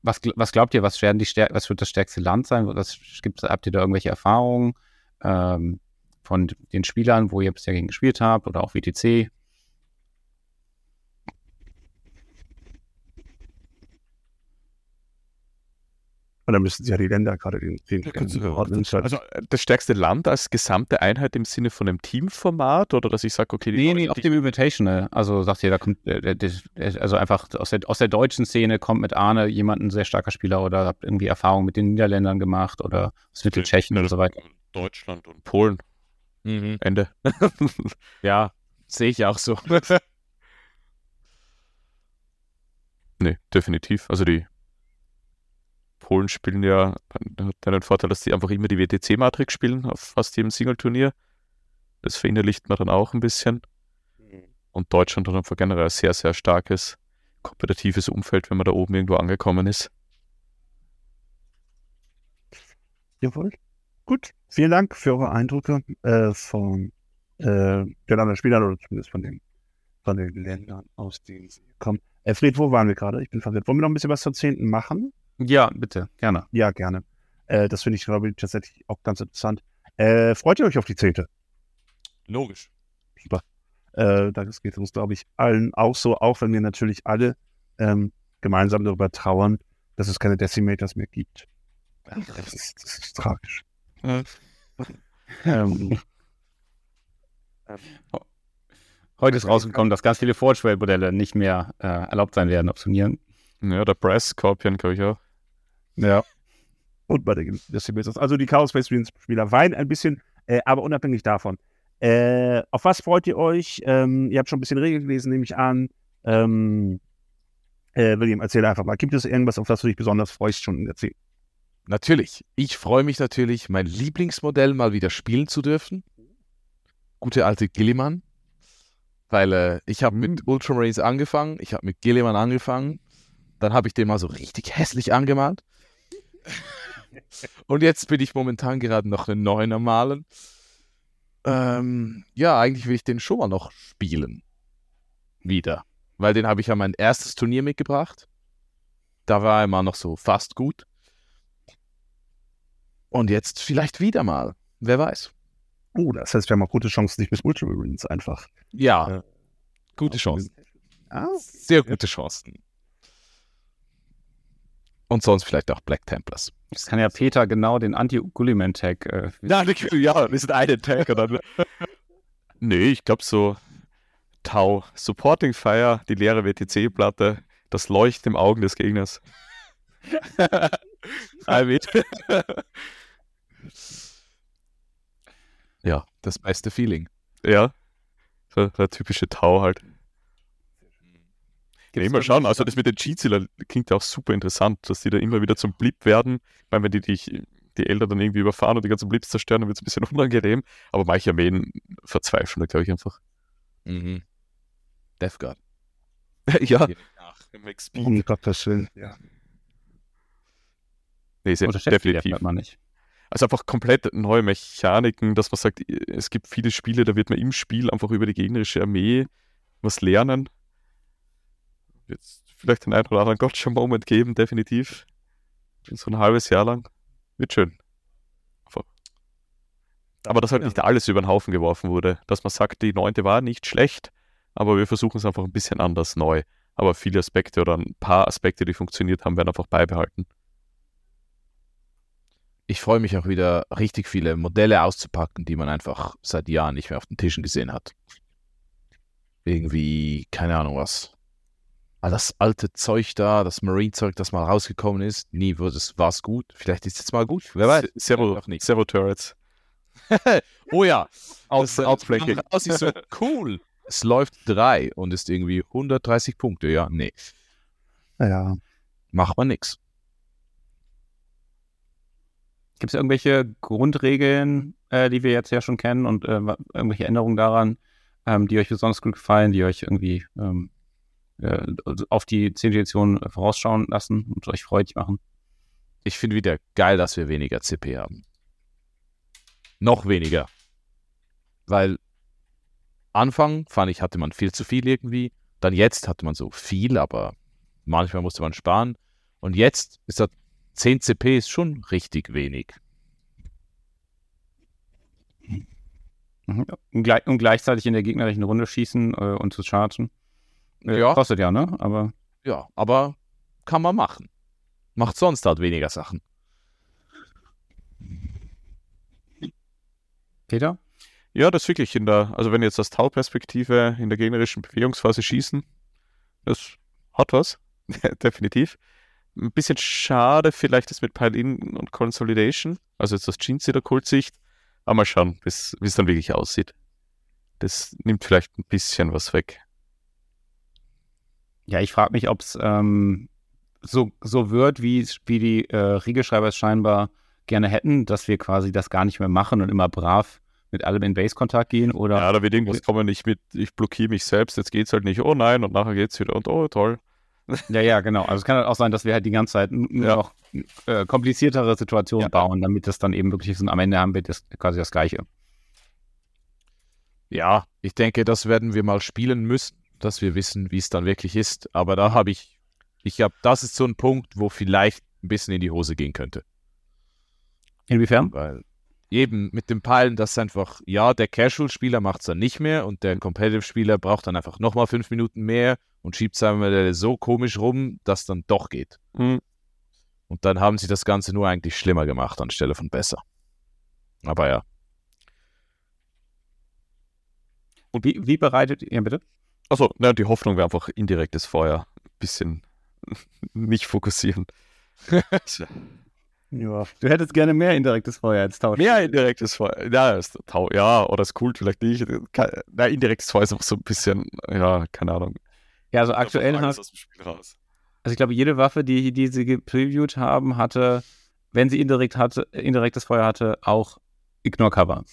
was, was glaubt ihr, was, werden die was wird das stärkste Land sein? Was gibt's, habt ihr da irgendwelche Erfahrungen ähm, von den Spielern, wo ihr bisher gegen gespielt habt oder auch WTC?
Und dann müssen sie ja die Länder gerade den, den, den ordnen.
Also äh, das stärkste Land als gesamte Einheit im Sinne von einem Teamformat oder dass ich sage, okay, die
Nee, nee, auf dem Invitational. Also sagt ihr, da kommt, äh, also einfach aus der, aus der deutschen Szene kommt mit Arne jemand ein sehr starker Spieler oder habt irgendwie Erfahrung mit den Niederländern gemacht oder aus Mitteltschechien und so weiter.
Deutschland und Polen.
Mhm.
Ende.
Ja, sehe ich auch so.
nee, definitiv. Also die Polen spielen ja, hat den Vorteil, dass die einfach immer die WTC-Matrix spielen auf fast jedem Single-Turnier. Das verinnerlicht man dann auch ein bisschen. Und Deutschland hat einfach generell ein sehr, sehr starkes kompetitives Umfeld, wenn man da oben irgendwo angekommen ist.
Jawohl. Gut. Vielen Dank für eure Eindrücke äh, von äh, den anderen Spielern oder zumindest von den, von den Ländern, aus denen sie kommen. Äh, Fred, wo waren wir gerade? Ich bin verwirrt. Wollen wir noch ein bisschen was zur 10. machen?
Ja, bitte, gerne.
Ja, gerne. Äh, das finde ich, glaube ich, tatsächlich auch ganz interessant. Äh, freut ihr euch auf die 10.?
Logisch.
Äh, das geht uns, glaube ich, allen auch so, auch wenn wir natürlich alle ähm, gemeinsam darüber trauern, dass es keine Decimators mehr gibt. Das ist, das ist tragisch. ähm,
Heute ist rausgekommen, dass ganz viele Forge-Modelle nicht mehr äh, erlaubt sein werden auf Turnieren.
Ja, der Brass Scorpion, glaube ich auch.
Ja. Und bei den Decimators. Also die Chaos Space Marines Spieler weinen ein bisschen, äh, aber unabhängig davon. Äh, auf was freut ihr euch? Ähm, ihr habt schon ein bisschen Regeln gelesen, nehme ich an. Ähm, Äh, William, erzähl einfach mal. Gibt es irgendwas, auf das du dich besonders freust, schon erzählen?
Natürlich. Ich freue mich natürlich, mein Lieblingsmodell mal wieder spielen zu dürfen. Gute alte Gilliman. Weil äh, ich habe mit Ultramarines angefangen, ich habe mit Gilliman angefangen, dann habe ich den mal so richtig hässlich angemalt. Und jetzt bin ich momentan gerade noch einen neuen am Malen. Ähm, ja, eigentlich will ich den schon mal noch spielen. Wieder. Weil den habe ich ja mein erstes Turnier mitgebracht. Da war er immer noch so fast gut. Und jetzt vielleicht wieder mal. Wer weiß.
Oh, das heißt, wir haben auch gute Chancen, nicht mit Ultramarines einfach.
Ja,
Ja.
gute Chancen.
Ah,
Sehr gute Chancen. Und sonst vielleicht auch Black Templars.
Das kann ja Peter genau den Anti-Gulliman-Tag. Äh,
Ja, ja, wir sind eine Tag oder? nee, ich glaube so Tau, Supporting Fire, die leere WTC-Platte, das Leuchten im Augen des Gegners. I mean.
Ja, das beste Feeling.
ja, so der typische Tau halt. Nee, mal schauen. Also das mit den Cheatsealer klingt ja auch super interessant, dass die da immer wieder zum Blip werden. Ich meine, wenn die dich, die Eltern dann irgendwie überfahren und die ganzen Blips zerstören, dann wird es ein bisschen unangenehm. Aber manche Armeen verzweifeln da, glaube ich, einfach.
Mhm. Death Guard.
ja.
um Gottes Willen. Ja.
Nee, sehr,
unterschätzt die
definitiv.
Man nicht.
Also einfach komplett neue Mechaniken, dass man sagt, es gibt viele Spiele, da wird man im Spiel einfach über die gegnerische Armee was lernen. Jetzt vielleicht den einen oder anderen Gotcha-Moment geben, definitiv. So ein halbes Jahr lang. Wird schön. Aber dass halt
Ja.
nicht alles über den Haufen geworfen wurde. Dass man sagt, die neunte war nicht schlecht, aber wir versuchen es einfach ein bisschen anders neu. Aber viele Aspekte oder ein paar Aspekte, die funktioniert haben, werden einfach beibehalten.
Ich freue mich auch wieder, richtig viele Modelle auszupacken, die man einfach seit Jahren nicht mehr auf den Tischen gesehen hat. Irgendwie, keine Ahnung was. All das alte Zeug da, das Marine-Zeug, das mal rausgekommen ist, nie wurde es, war es gut. Vielleicht ist es jetzt mal gut, wer weiß.
Zero,
Einfach nicht.
Zero Turrets.
Oh ja,
Aus,
Das, äh,
Outflanking.
Aus ist so cool. Es läuft drei und ist irgendwie 130 Punkte. Ja, nee,
Ja.
macht man nix.
Gibt es irgendwelche Grundregeln, äh, die wir jetzt ja schon kennen und äh, irgendwelche Änderungen daran, ähm, die euch besonders gut gefallen, die euch irgendwie ähm, äh, auf die 10. Edition vorausschauen lassen und euch freudig machen?
Ich finde wieder geil, dass wir weniger CP haben. Noch weniger. Weil Anfang fand ich, hatte man viel zu viel irgendwie. Dann jetzt hatte man so viel, aber manchmal musste man sparen. Und jetzt ist das 10 CP ist schon richtig wenig.
Mhm. Und gleichzeitig in der gegnerischen Runde schießen äh, und zu chargen.
Ja.
Kostet ja, ne? Aber
Ja, aber kann man machen. Macht sonst halt weniger Sachen.
Peter?
Ja, das wirklich in der, also wenn jetzt aus Tau-Perspektive in der gegnerischen Bewegungsphase schießen, das hat was, definitiv. Ein bisschen schade vielleicht ist mit Pile-In und Consolidation, also jetzt aus Jeans-Kult-Sicht, aber mal schauen, bis wie es dann wirklich aussieht. Das nimmt vielleicht ein bisschen was weg.
Ja, ich frage mich, ob es ähm, so, so wird, wie, es- wie die äh, Regelschreiber es scheinbar gerne hätten, dass wir quasi das gar nicht mehr machen und immer brav mit allem in Base-Kontakt gehen oder
Ja, da wird irgendwas kommen, ich mit, ich blockiere mich selbst, jetzt geht's halt nicht, oh nein, und nachher geht's wieder und oh toll.
Ja, ja, genau. Also es kann halt auch sein, dass wir halt die ganze Zeit
Ja.
noch äh, kompliziertere Situationen
Ja.
bauen, damit das dann eben wirklich ist und am Ende haben wir das quasi das Gleiche.
Ja, ich denke, das werden wir mal spielen müssen, dass wir wissen, wie es dann wirklich ist. Aber da habe ich, ich habe, das ist so ein Punkt, wo vielleicht ein bisschen in die Hose gehen könnte.
Inwiefern?
Weil eben mit dem Peilen, das ist einfach, ja, der Casual-Spieler macht es dann nicht mehr und der Competitive-Spieler braucht dann einfach nochmal fünf Minuten mehr und schiebt seine Modelle so komisch rum, dass dann doch geht.
Hm.
Und dann haben sie das Ganze nur eigentlich schlimmer gemacht, anstelle von besser. Aber ja.
Und wie, wie bereitet ihr, bitte?
Also, na, die Hoffnung wäre einfach indirektes Feuer. Ein bisschen nicht fokussieren.
Ja.
Du hättest gerne mehr indirektes Feuer als Tausch.
Mehr indirektes Feuer. Ja, Tau, ja, oder ist cool, vielleicht nicht. Ke- Na, indirektes Feuer ist auch so ein bisschen, ja, keine Ahnung.
Ja, also aktuell
Einfach alles
hast,
aus dem Spiel raus.
Also ich glaube, jede Waffe, die, die sie gepreviewt haben, hatte, wenn sie indirekt hatte, indirektes Feuer hatte, auch Ignore Cover.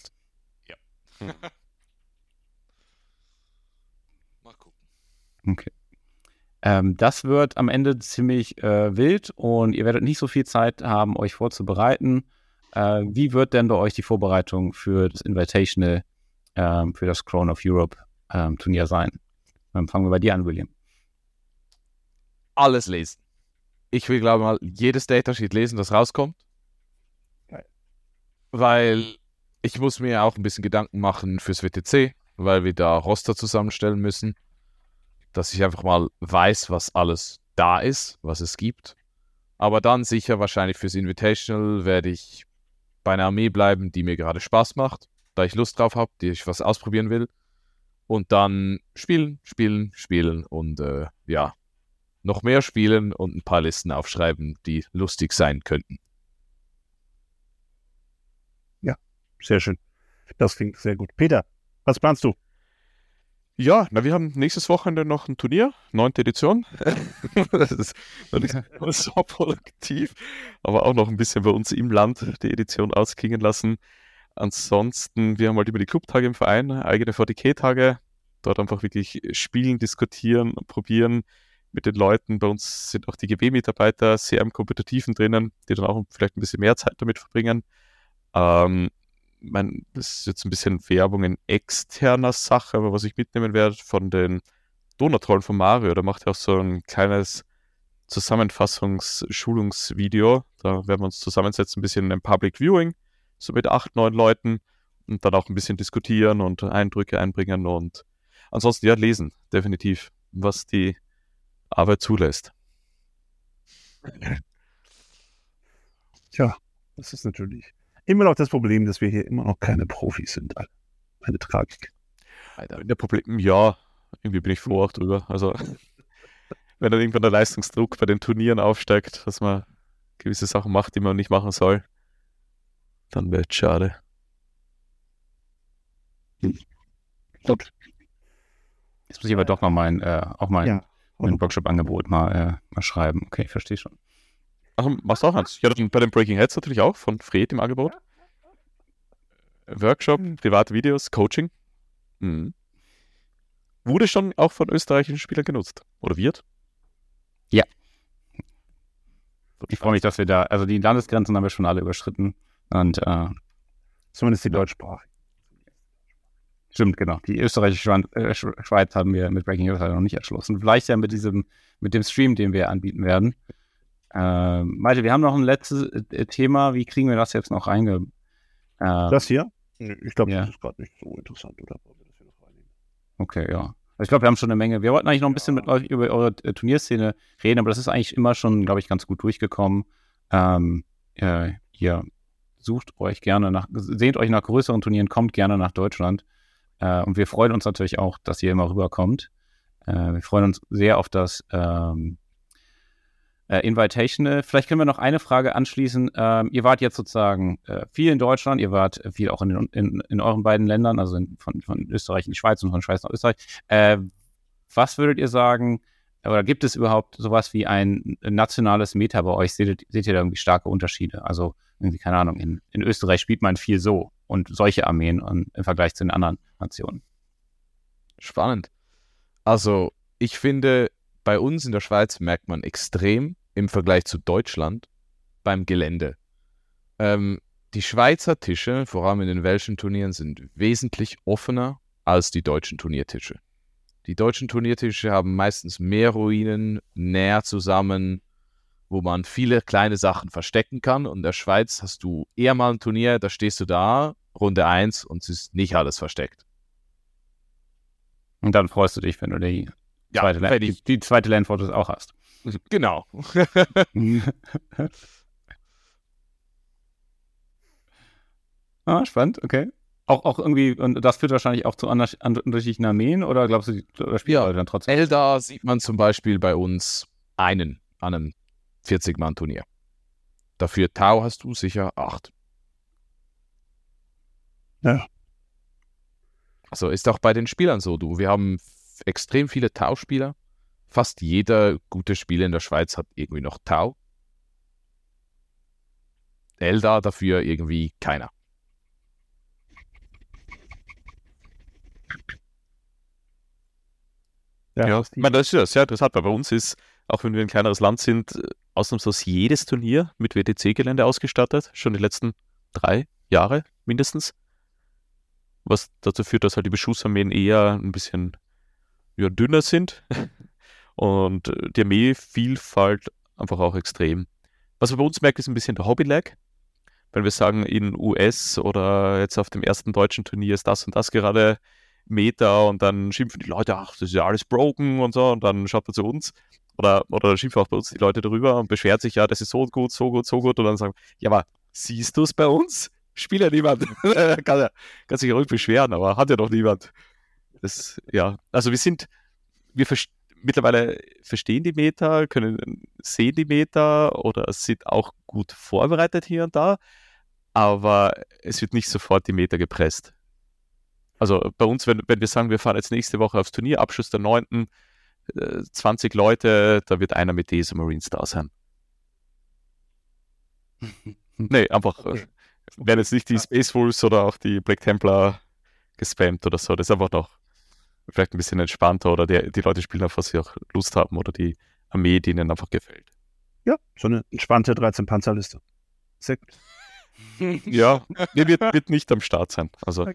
Mal gucken.
Okay. Ähm, das wird am Ende ziemlich äh, wild und ihr werdet nicht so viel Zeit haben, euch vorzubereiten. Äh, wie wird denn bei euch die Vorbereitung für das Invitational, ähm, für das Crown of Europe ähm, Turnier sein? Dann fangen wir bei dir an, William.
Alles lesen. Ich will, glaube ich mal, jedes Datasheet lesen, das rauskommt. Weil ich muss mir auch ein bisschen Gedanken machen fürs WTC, weil wir da Roster zusammenstellen müssen. Dass ich einfach mal weiß, was alles da ist, was es gibt. Aber dann sicher wahrscheinlich fürs Invitational werde ich bei einer Armee bleiben, die mir gerade Spaß macht, da ich Lust drauf habe, die ich was ausprobieren will. Und dann spielen, spielen, spielen und äh, ja, noch mehr spielen und ein paar Listen aufschreiben, die lustig sein könnten.
Sehr schön. Das klingt sehr gut. Peter, was planst du?
Ja, na, wir haben nächstes Wochenende noch ein Turnier, neunte Edition. das ist noch nicht so produktiv, aber auch noch ein bisschen bei uns im Land die Edition ausklingen lassen. Ansonsten, wir haben halt immer die Clubtage im Verein, eigene 40k-Tage, dort einfach wirklich spielen, diskutieren, probieren mit den Leuten. Bei uns sind auch die GB-Mitarbeiter sehr im Kompetitiven drinnen, die dann auch vielleicht ein bisschen mehr Zeit damit verbringen. Ähm, mein, das ist jetzt ein bisschen Werbung in externer Sache, aber was ich mitnehmen werde von den Donatrollen von Mario, da macht er auch so ein kleines Zusammenfassungs-Schulungsvideo. Da werden wir uns zusammensetzen, ein bisschen im Public Viewing, so mit acht, neun Leuten und dann auch ein bisschen diskutieren und Eindrücke einbringen und ansonsten ja, lesen, definitiv, was die Arbeit zulässt.
Tja, das ist natürlich immer noch das Problem, dass wir hier immer noch keine Profis sind. Alter. Eine Tragik.
Der Problem, ja, irgendwie bin ich froh auch drüber. Also, wenn dann irgendwann der Leistungsdruck bei den Turnieren aufsteigt, dass man gewisse Sachen macht, die man nicht machen soll, dann wäre es schade.
Gut.
Jetzt muss ich aber doch noch mein, äh, auch mein,
Ja.
mein Workshop-Angebot mal, äh, mal schreiben. Okay, ich verstehe schon.
Ach, machst du auch eins? Ja, dann bei den Breaking Heads natürlich auch, von Fred im Angebot. Workshop, private Videos, Coaching. Mhm. Wurde schon auch von österreichischen Spielern genutzt. Oder wird?
Ja. Ich freue mich, dass wir da, also die Landesgrenzen haben wir schon alle überschritten. Und äh,
Zumindest die Deutschsprache.
stimmt, genau. Die österreichische äh, Sch- Schweiz haben wir mit Breaking News leider noch nicht erschlossen. Vielleicht ja mit diesem, mit dem Stream, den wir anbieten werden. Ähm, Malte, wir haben noch ein letztes äh, Thema. Wie kriegen wir das jetzt noch reinge... Äh,
Das hier? Ich glaube,
Ja.
das ist gerade nicht so interessant, oder?
Okay, ja. Also ich glaube, wir haben schon eine Menge. Wir wollten eigentlich noch ein bisschen mit euch über eure äh, Turnierszene reden, aber das ist eigentlich immer schon, glaube ich, ganz gut durchgekommen. Ähm, äh, ihr sucht euch gerne nach, sehnt euch nach größeren Turnieren, kommt gerne nach Deutschland. Äh, und wir freuen uns natürlich auch, dass ihr immer rüberkommt. Äh, wir freuen uns sehr auf das ähm, äh, Invitational. Vielleicht können wir noch eine Frage anschließen. Ähm, ihr wart jetzt sozusagen äh, viel in Deutschland, ihr wart äh, viel auch in, in, in euren beiden Ländern, also in, von, von Österreich in die Schweiz und von Schweiz nach Österreich. Äh, was würdet ihr sagen, oder gibt es überhaupt sowas wie ein nationales Meta bei euch? Seht, ihr- seht ihr da irgendwie starke Unterschiede? Also irgendwie, keine Ahnung, in, in Österreich spielt man viel so und solche Armeen und, im Vergleich zu den anderen Nationen.
Spannend. Also, ich finde, bei uns in der Schweiz merkt man extrem im Vergleich zu Deutschland beim Gelände. Ähm, die Schweizer Tische, vor allem in den welschen Turnieren, sind wesentlich offener als die deutschen Turniertische. Die deutschen Turniertische haben meistens mehr Ruinen, näher zusammen, wo man viele kleine Sachen verstecken kann. Und in der Schweiz hast du eher mal ein Turnier, da stehst du da, Runde 1 und es ist nicht alles versteckt.
Und dann freust du dich, wenn du die
Ja,
zweite, Land, die, die zweite Landfortress auch hast.
Genau.
ah, spannend, okay. Auch, auch irgendwie, und das führt wahrscheinlich auch zu unterschiedlichen Armeen oder glaubst du, die, oder spielt
Ja.
dann trotzdem?
Eldar sieht man zum Beispiel bei uns einen an einem 40-Mann-Turnier. Dafür Tau hast du sicher acht.
Ja.
Also ist auch bei den Spielern so, du. Wir haben extrem viele Tau-Spieler, fast jeder gute Spieler in der Schweiz hat irgendwie noch Tau. Eldar dafür irgendwie keiner.
Ja, ich meine, das ist ja sehr interessant, weil bei uns ist, auch wenn wir ein kleineres Land sind, ausnahmslos jedes Turnier mit WTC-Gelände ausgestattet, schon die letzten drei Jahre mindestens. Was dazu führt, dass halt die Beschussarmeen eher ein bisschen ja, dünner sind und äh, die Armeevielfalt einfach auch extrem. Was man bei uns merkt, ist ein bisschen der Hobby-Lag. Wenn wir sagen, in US oder jetzt auf dem ersten deutschen Turnier ist das und das gerade Meter und dann schimpfen die Leute, ach, das ist ja alles broken und so und dann schaut man zu uns oder, oder schimpfen auch bei uns die Leute darüber und beschwert sich, ja, das ist so gut, so gut, so gut und dann sagen, ja, aber siehst du es bei uns? Spielt ja niemand. kann, ja, kann sich ruhig beschweren, aber hat ja noch niemand. Das, ja, also wir sind, wir ver mittlerweile verstehen die Meter, können sehen die Meter oder sind auch gut vorbereitet hier und da, aber es wird nicht sofort die Meter gepresst. Also bei uns, wenn, wenn wir sagen, wir fahren jetzt nächste Woche aufs Turnier, Abschluss der 9., äh, 20 Leute, da wird einer mit DSA Marines da sein. nee, einfach okay. äh, werden jetzt nicht die Space Wolves oder auch die Black Templar gespammt oder so. Das ist einfach noch vielleicht ein bisschen entspannter oder die, die Leute spielen auf, was sie auch Lust haben oder die Armee, die ihnen einfach gefällt.
Ja, so eine entspannte 13 Panzerliste. Sehr gut.
ja, wird, wird nicht am Start sein. Also.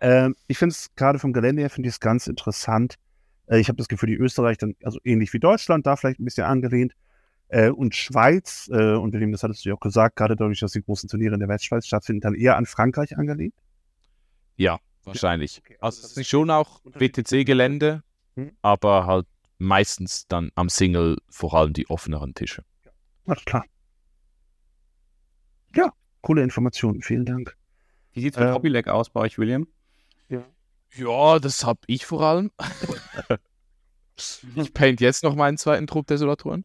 Ähm, ich finde es gerade vom Gelände her, finde ich es ganz interessant. Äh, ich habe das Gefühl, die Österreich dann, also ähnlich wie Deutschland, da vielleicht ein bisschen angelehnt. Äh, und Schweiz, äh, und William, das hattest du ja auch gesagt, gerade dadurch, dass die großen Turniere in der Westschweiz stattfinden, dann eher an Frankreich angelehnt?
Ja, wahrscheinlich. Okay, also, also ist schon auch WTC-Gelände, hm? aber halt meistens dann am Single vor allem die offeneren Tische.
Ja, alles klar. Ja, coole Informationen. Vielen Dank.
Wie sieht es mit äh, Hobbyleg aus bei euch, William?
Ja, ja das habe ich vor allem. ich paint jetzt noch meinen zweiten Trupp Desolatoren.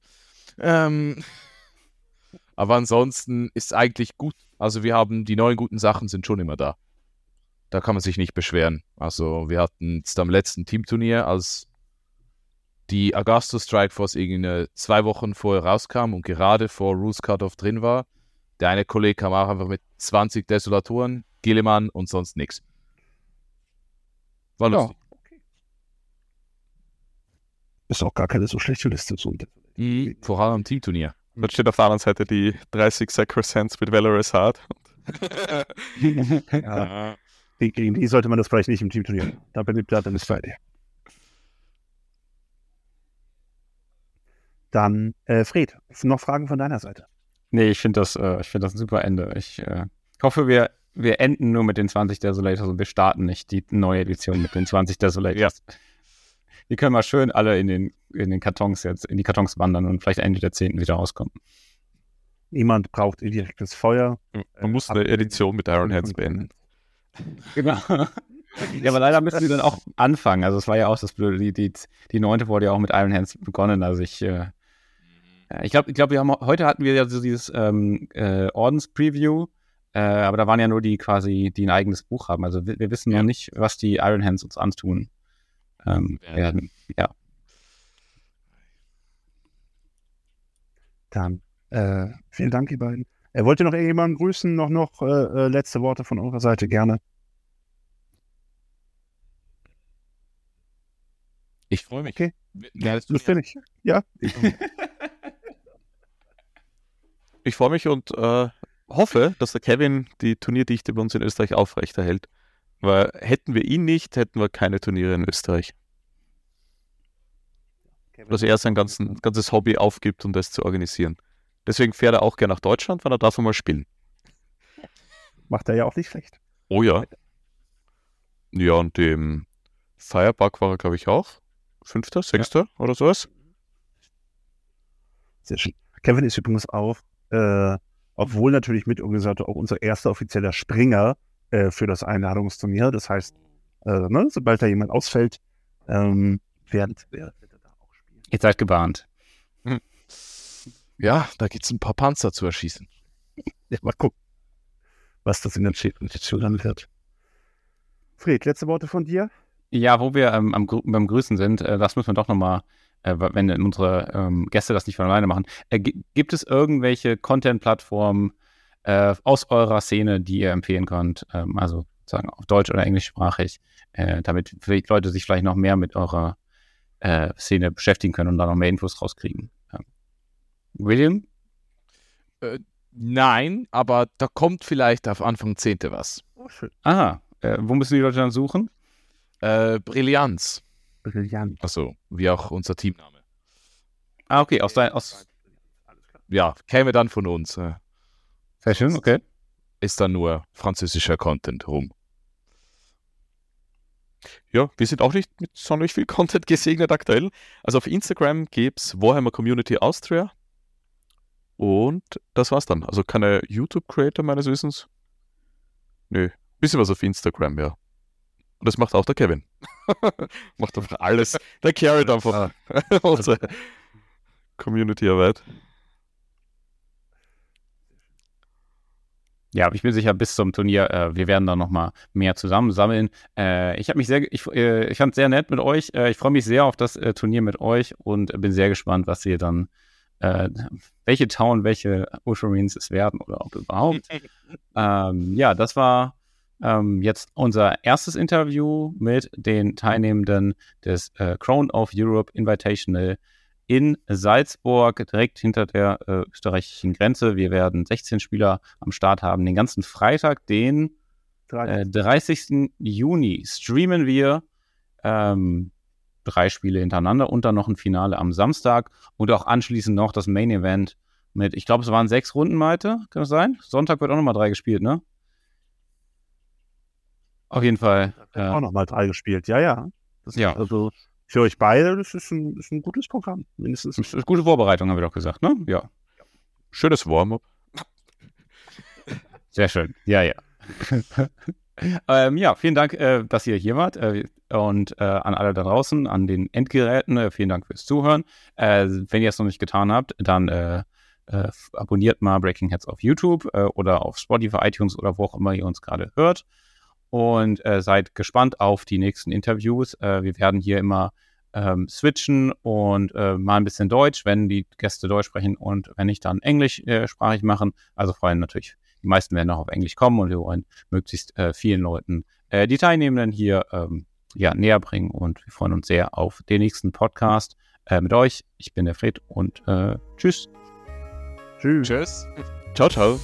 Ähm, aber ansonsten ist es eigentlich gut. Also wir haben die neuen guten Sachen sind schon immer da. Da kann man sich nicht beschweren. Also wir hatten jetzt am letzten Teamturnier, als die Augusto Strike Force irgendwie zwei Wochen vorher rauskam und gerade vor Rules Cutoff drin war, der eine Kollege kam auch einfach mit 20 Desolatoren, Gilliman und sonst nichts.
War lustig. Ja, okay. Ist auch gar keine so schlechte Liste. So.
Mhm, vor allem am Teamturnier.
Dann steht auf der anderen Seite die 30 Sacrosands mit Valorous Hard.
ja. Gegen die sollte man das vielleicht nicht im Teamturnier. Da bin ich dann ist bei dir. Dann, äh, Fred, noch Fragen von deiner Seite?
Nee, ich finde das, äh, find das ein super Ende. Ich äh, hoffe, wir, wir enden nur mit den 20 Desolators und wir starten nicht die neue Edition mit den 20 Desolators. Ja. Die können wir schön alle in den, in den Kartons jetzt, in die Kartons wandern und vielleicht Ende der 10. wieder rauskommen.
Niemand braucht indirektes Feuer.
Man muss eine Edition mit Iron Hands beenden.
Genau. ja, aber leider müssen sie dann auch anfangen. Also es war ja auch das Blöde. Die, die, die neunte wurde ja auch mit Iron Hands begonnen. Also ich, äh, ich glaube, ich glaub, wir haben heute hatten wir ja so dieses ähm, äh, Ordens-Preview, äh, aber da waren ja nur die quasi, die ein eigenes Buch haben. Also wir, wir wissen ja. noch nicht, was die Iron Hands uns antun ähm, werden. Ja.
Dann äh, vielen Dank, ihr beiden. Äh, wollt ihr noch irgendjemanden grüßen? Noch, noch äh, äh, letzte Worte von eurer Seite? Gerne.
Ich freue mich.
Okay. Ja, das bin ich. Ja.
ich freue mich und äh, hoffe, dass der Kevin die Turnierdichte bei uns in Österreich aufrechterhält. Weil hätten wir ihn nicht, hätten wir keine Turniere in Österreich. Dass er sein ganzen, ganzes Hobby aufgibt, um das zu organisieren. Deswegen fährt er auch gerne nach Deutschland, weil er darf mal spielen.
Macht er ja auch nicht schlecht.
Oh ja. Ja, und dem Firebug war er, glaube ich, auch. Fünfter, sechster ja. oder sowas.
Sehr schön. Kevin ist übrigens auch, äh, obwohl natürlich Mitorganisator, auch unser erster offizieller Springer äh, für das Einladungsturnier. Das heißt, äh, ne, sobald da jemand ausfällt, ähm, werden, wird
er da auch spielen. Ihr seid gewarnt. Hm.
Ja, da gibt es ein paar Panzer zu erschießen.
Ja, mal gucken, was das in der Situation dann wird. Fred, letzte Worte von dir?
Ja, wo wir ähm, am, beim Grüßen sind, äh, das müssen wir doch nochmal, äh, wenn unsere ähm, Gäste das nicht von alleine machen. Äh, gibt es irgendwelche Content-Plattformen äh, aus eurer Szene, die ihr empfehlen könnt? Ähm, also sagen auf Deutsch oder englischsprachig, äh, damit Leute sich vielleicht noch mehr mit eurer äh, Szene beschäftigen können und da noch mehr Infos rauskriegen. William?
nein, aber da kommt vielleicht auf Anfang 10. was.
Oh, schön. Aha, wo müssen die Leute dann suchen?
Äh, Brillanz.
Brillant.
Achso, wie auch unser Teamname.
Ah, okay, aus dein, aus.
Ja, käme dann von uns. Äh.
Sehr schön, okay.
Ist dann nur französischer Content rum.
Ja, wir sind auch nicht mit sonderlich viel Content gesegnet aktuell. Also auf Instagram gibt es Warhammer Community Austria. Und das war's dann. Also keine YouTube-Creator meines Wissens. Nö, bisschen was auf Instagram, ja. Und das macht auch der Kevin. macht einfach alles. Der carried einfach unsere Community-Arbeit.
Ja, ich bin sicher, bis zum Turnier, äh, wir werden da nochmal mehr zusammensammeln. Äh, ich habe mich sehr, ich, äh, ich fand es sehr nett mit euch. Äh, ich freue mich sehr auf das äh, Turnier mit euch und bin sehr gespannt, was ihr dann, äh, welche Town, welche Ultramarines es werden oder ob überhaupt. ähm, ja, das war ähm, jetzt unser erstes Interview mit den Teilnehmenden des äh, Crown of Europe Invitational in Salzburg, direkt hinter der äh, österreichischen Grenze. Wir werden 16 Spieler am Start haben. Den ganzen Freitag, den äh, 30. Juni, streamen wir ähm, drei Spiele hintereinander und dann noch ein Finale am Samstag und auch anschließend noch das Main Event mit, ich glaube, es waren sechs Runden, Malte, kann das sein? Sonntag wird auch nochmal drei gespielt, ne? Auf jeden Fall.
Äh, auch nochmal drei gespielt, ja, ja.
Das ja.
Also für euch beide, das ist ein, ist ein gutes Programm, mindestens. Das
ist gute Vorbereitung, haben wir doch gesagt, ne? Ja.
Schönes Warm-up.
Sehr schön. Ja, ja. ähm, ja, vielen Dank, äh, dass ihr hier wart. Äh, und äh, an alle da draußen, an den Endgeräten, äh, vielen Dank fürs Zuhören. Äh, wenn ihr es noch nicht getan habt, dann äh, abonniert mal Breaking Heads auf YouTube oder auf Spotify, iTunes oder wo auch immer ihr uns gerade hört und seid gespannt auf die nächsten Interviews. Wir werden hier immer ähm, switchen und äh, mal ein bisschen Deutsch, wenn die Gäste Deutsch sprechen und wenn nicht, dann englischsprachig äh, machen. Also freuen natürlich, die meisten werden auch auf Englisch kommen und wir wollen möglichst äh, vielen Leuten äh, die Teilnehmenden hier ähm, ja, näher bringen und wir freuen uns sehr auf den nächsten Podcast mit euch. Ich bin der Fred und tschüss.
Tschüss. Tschüss.
Ciao, ciao.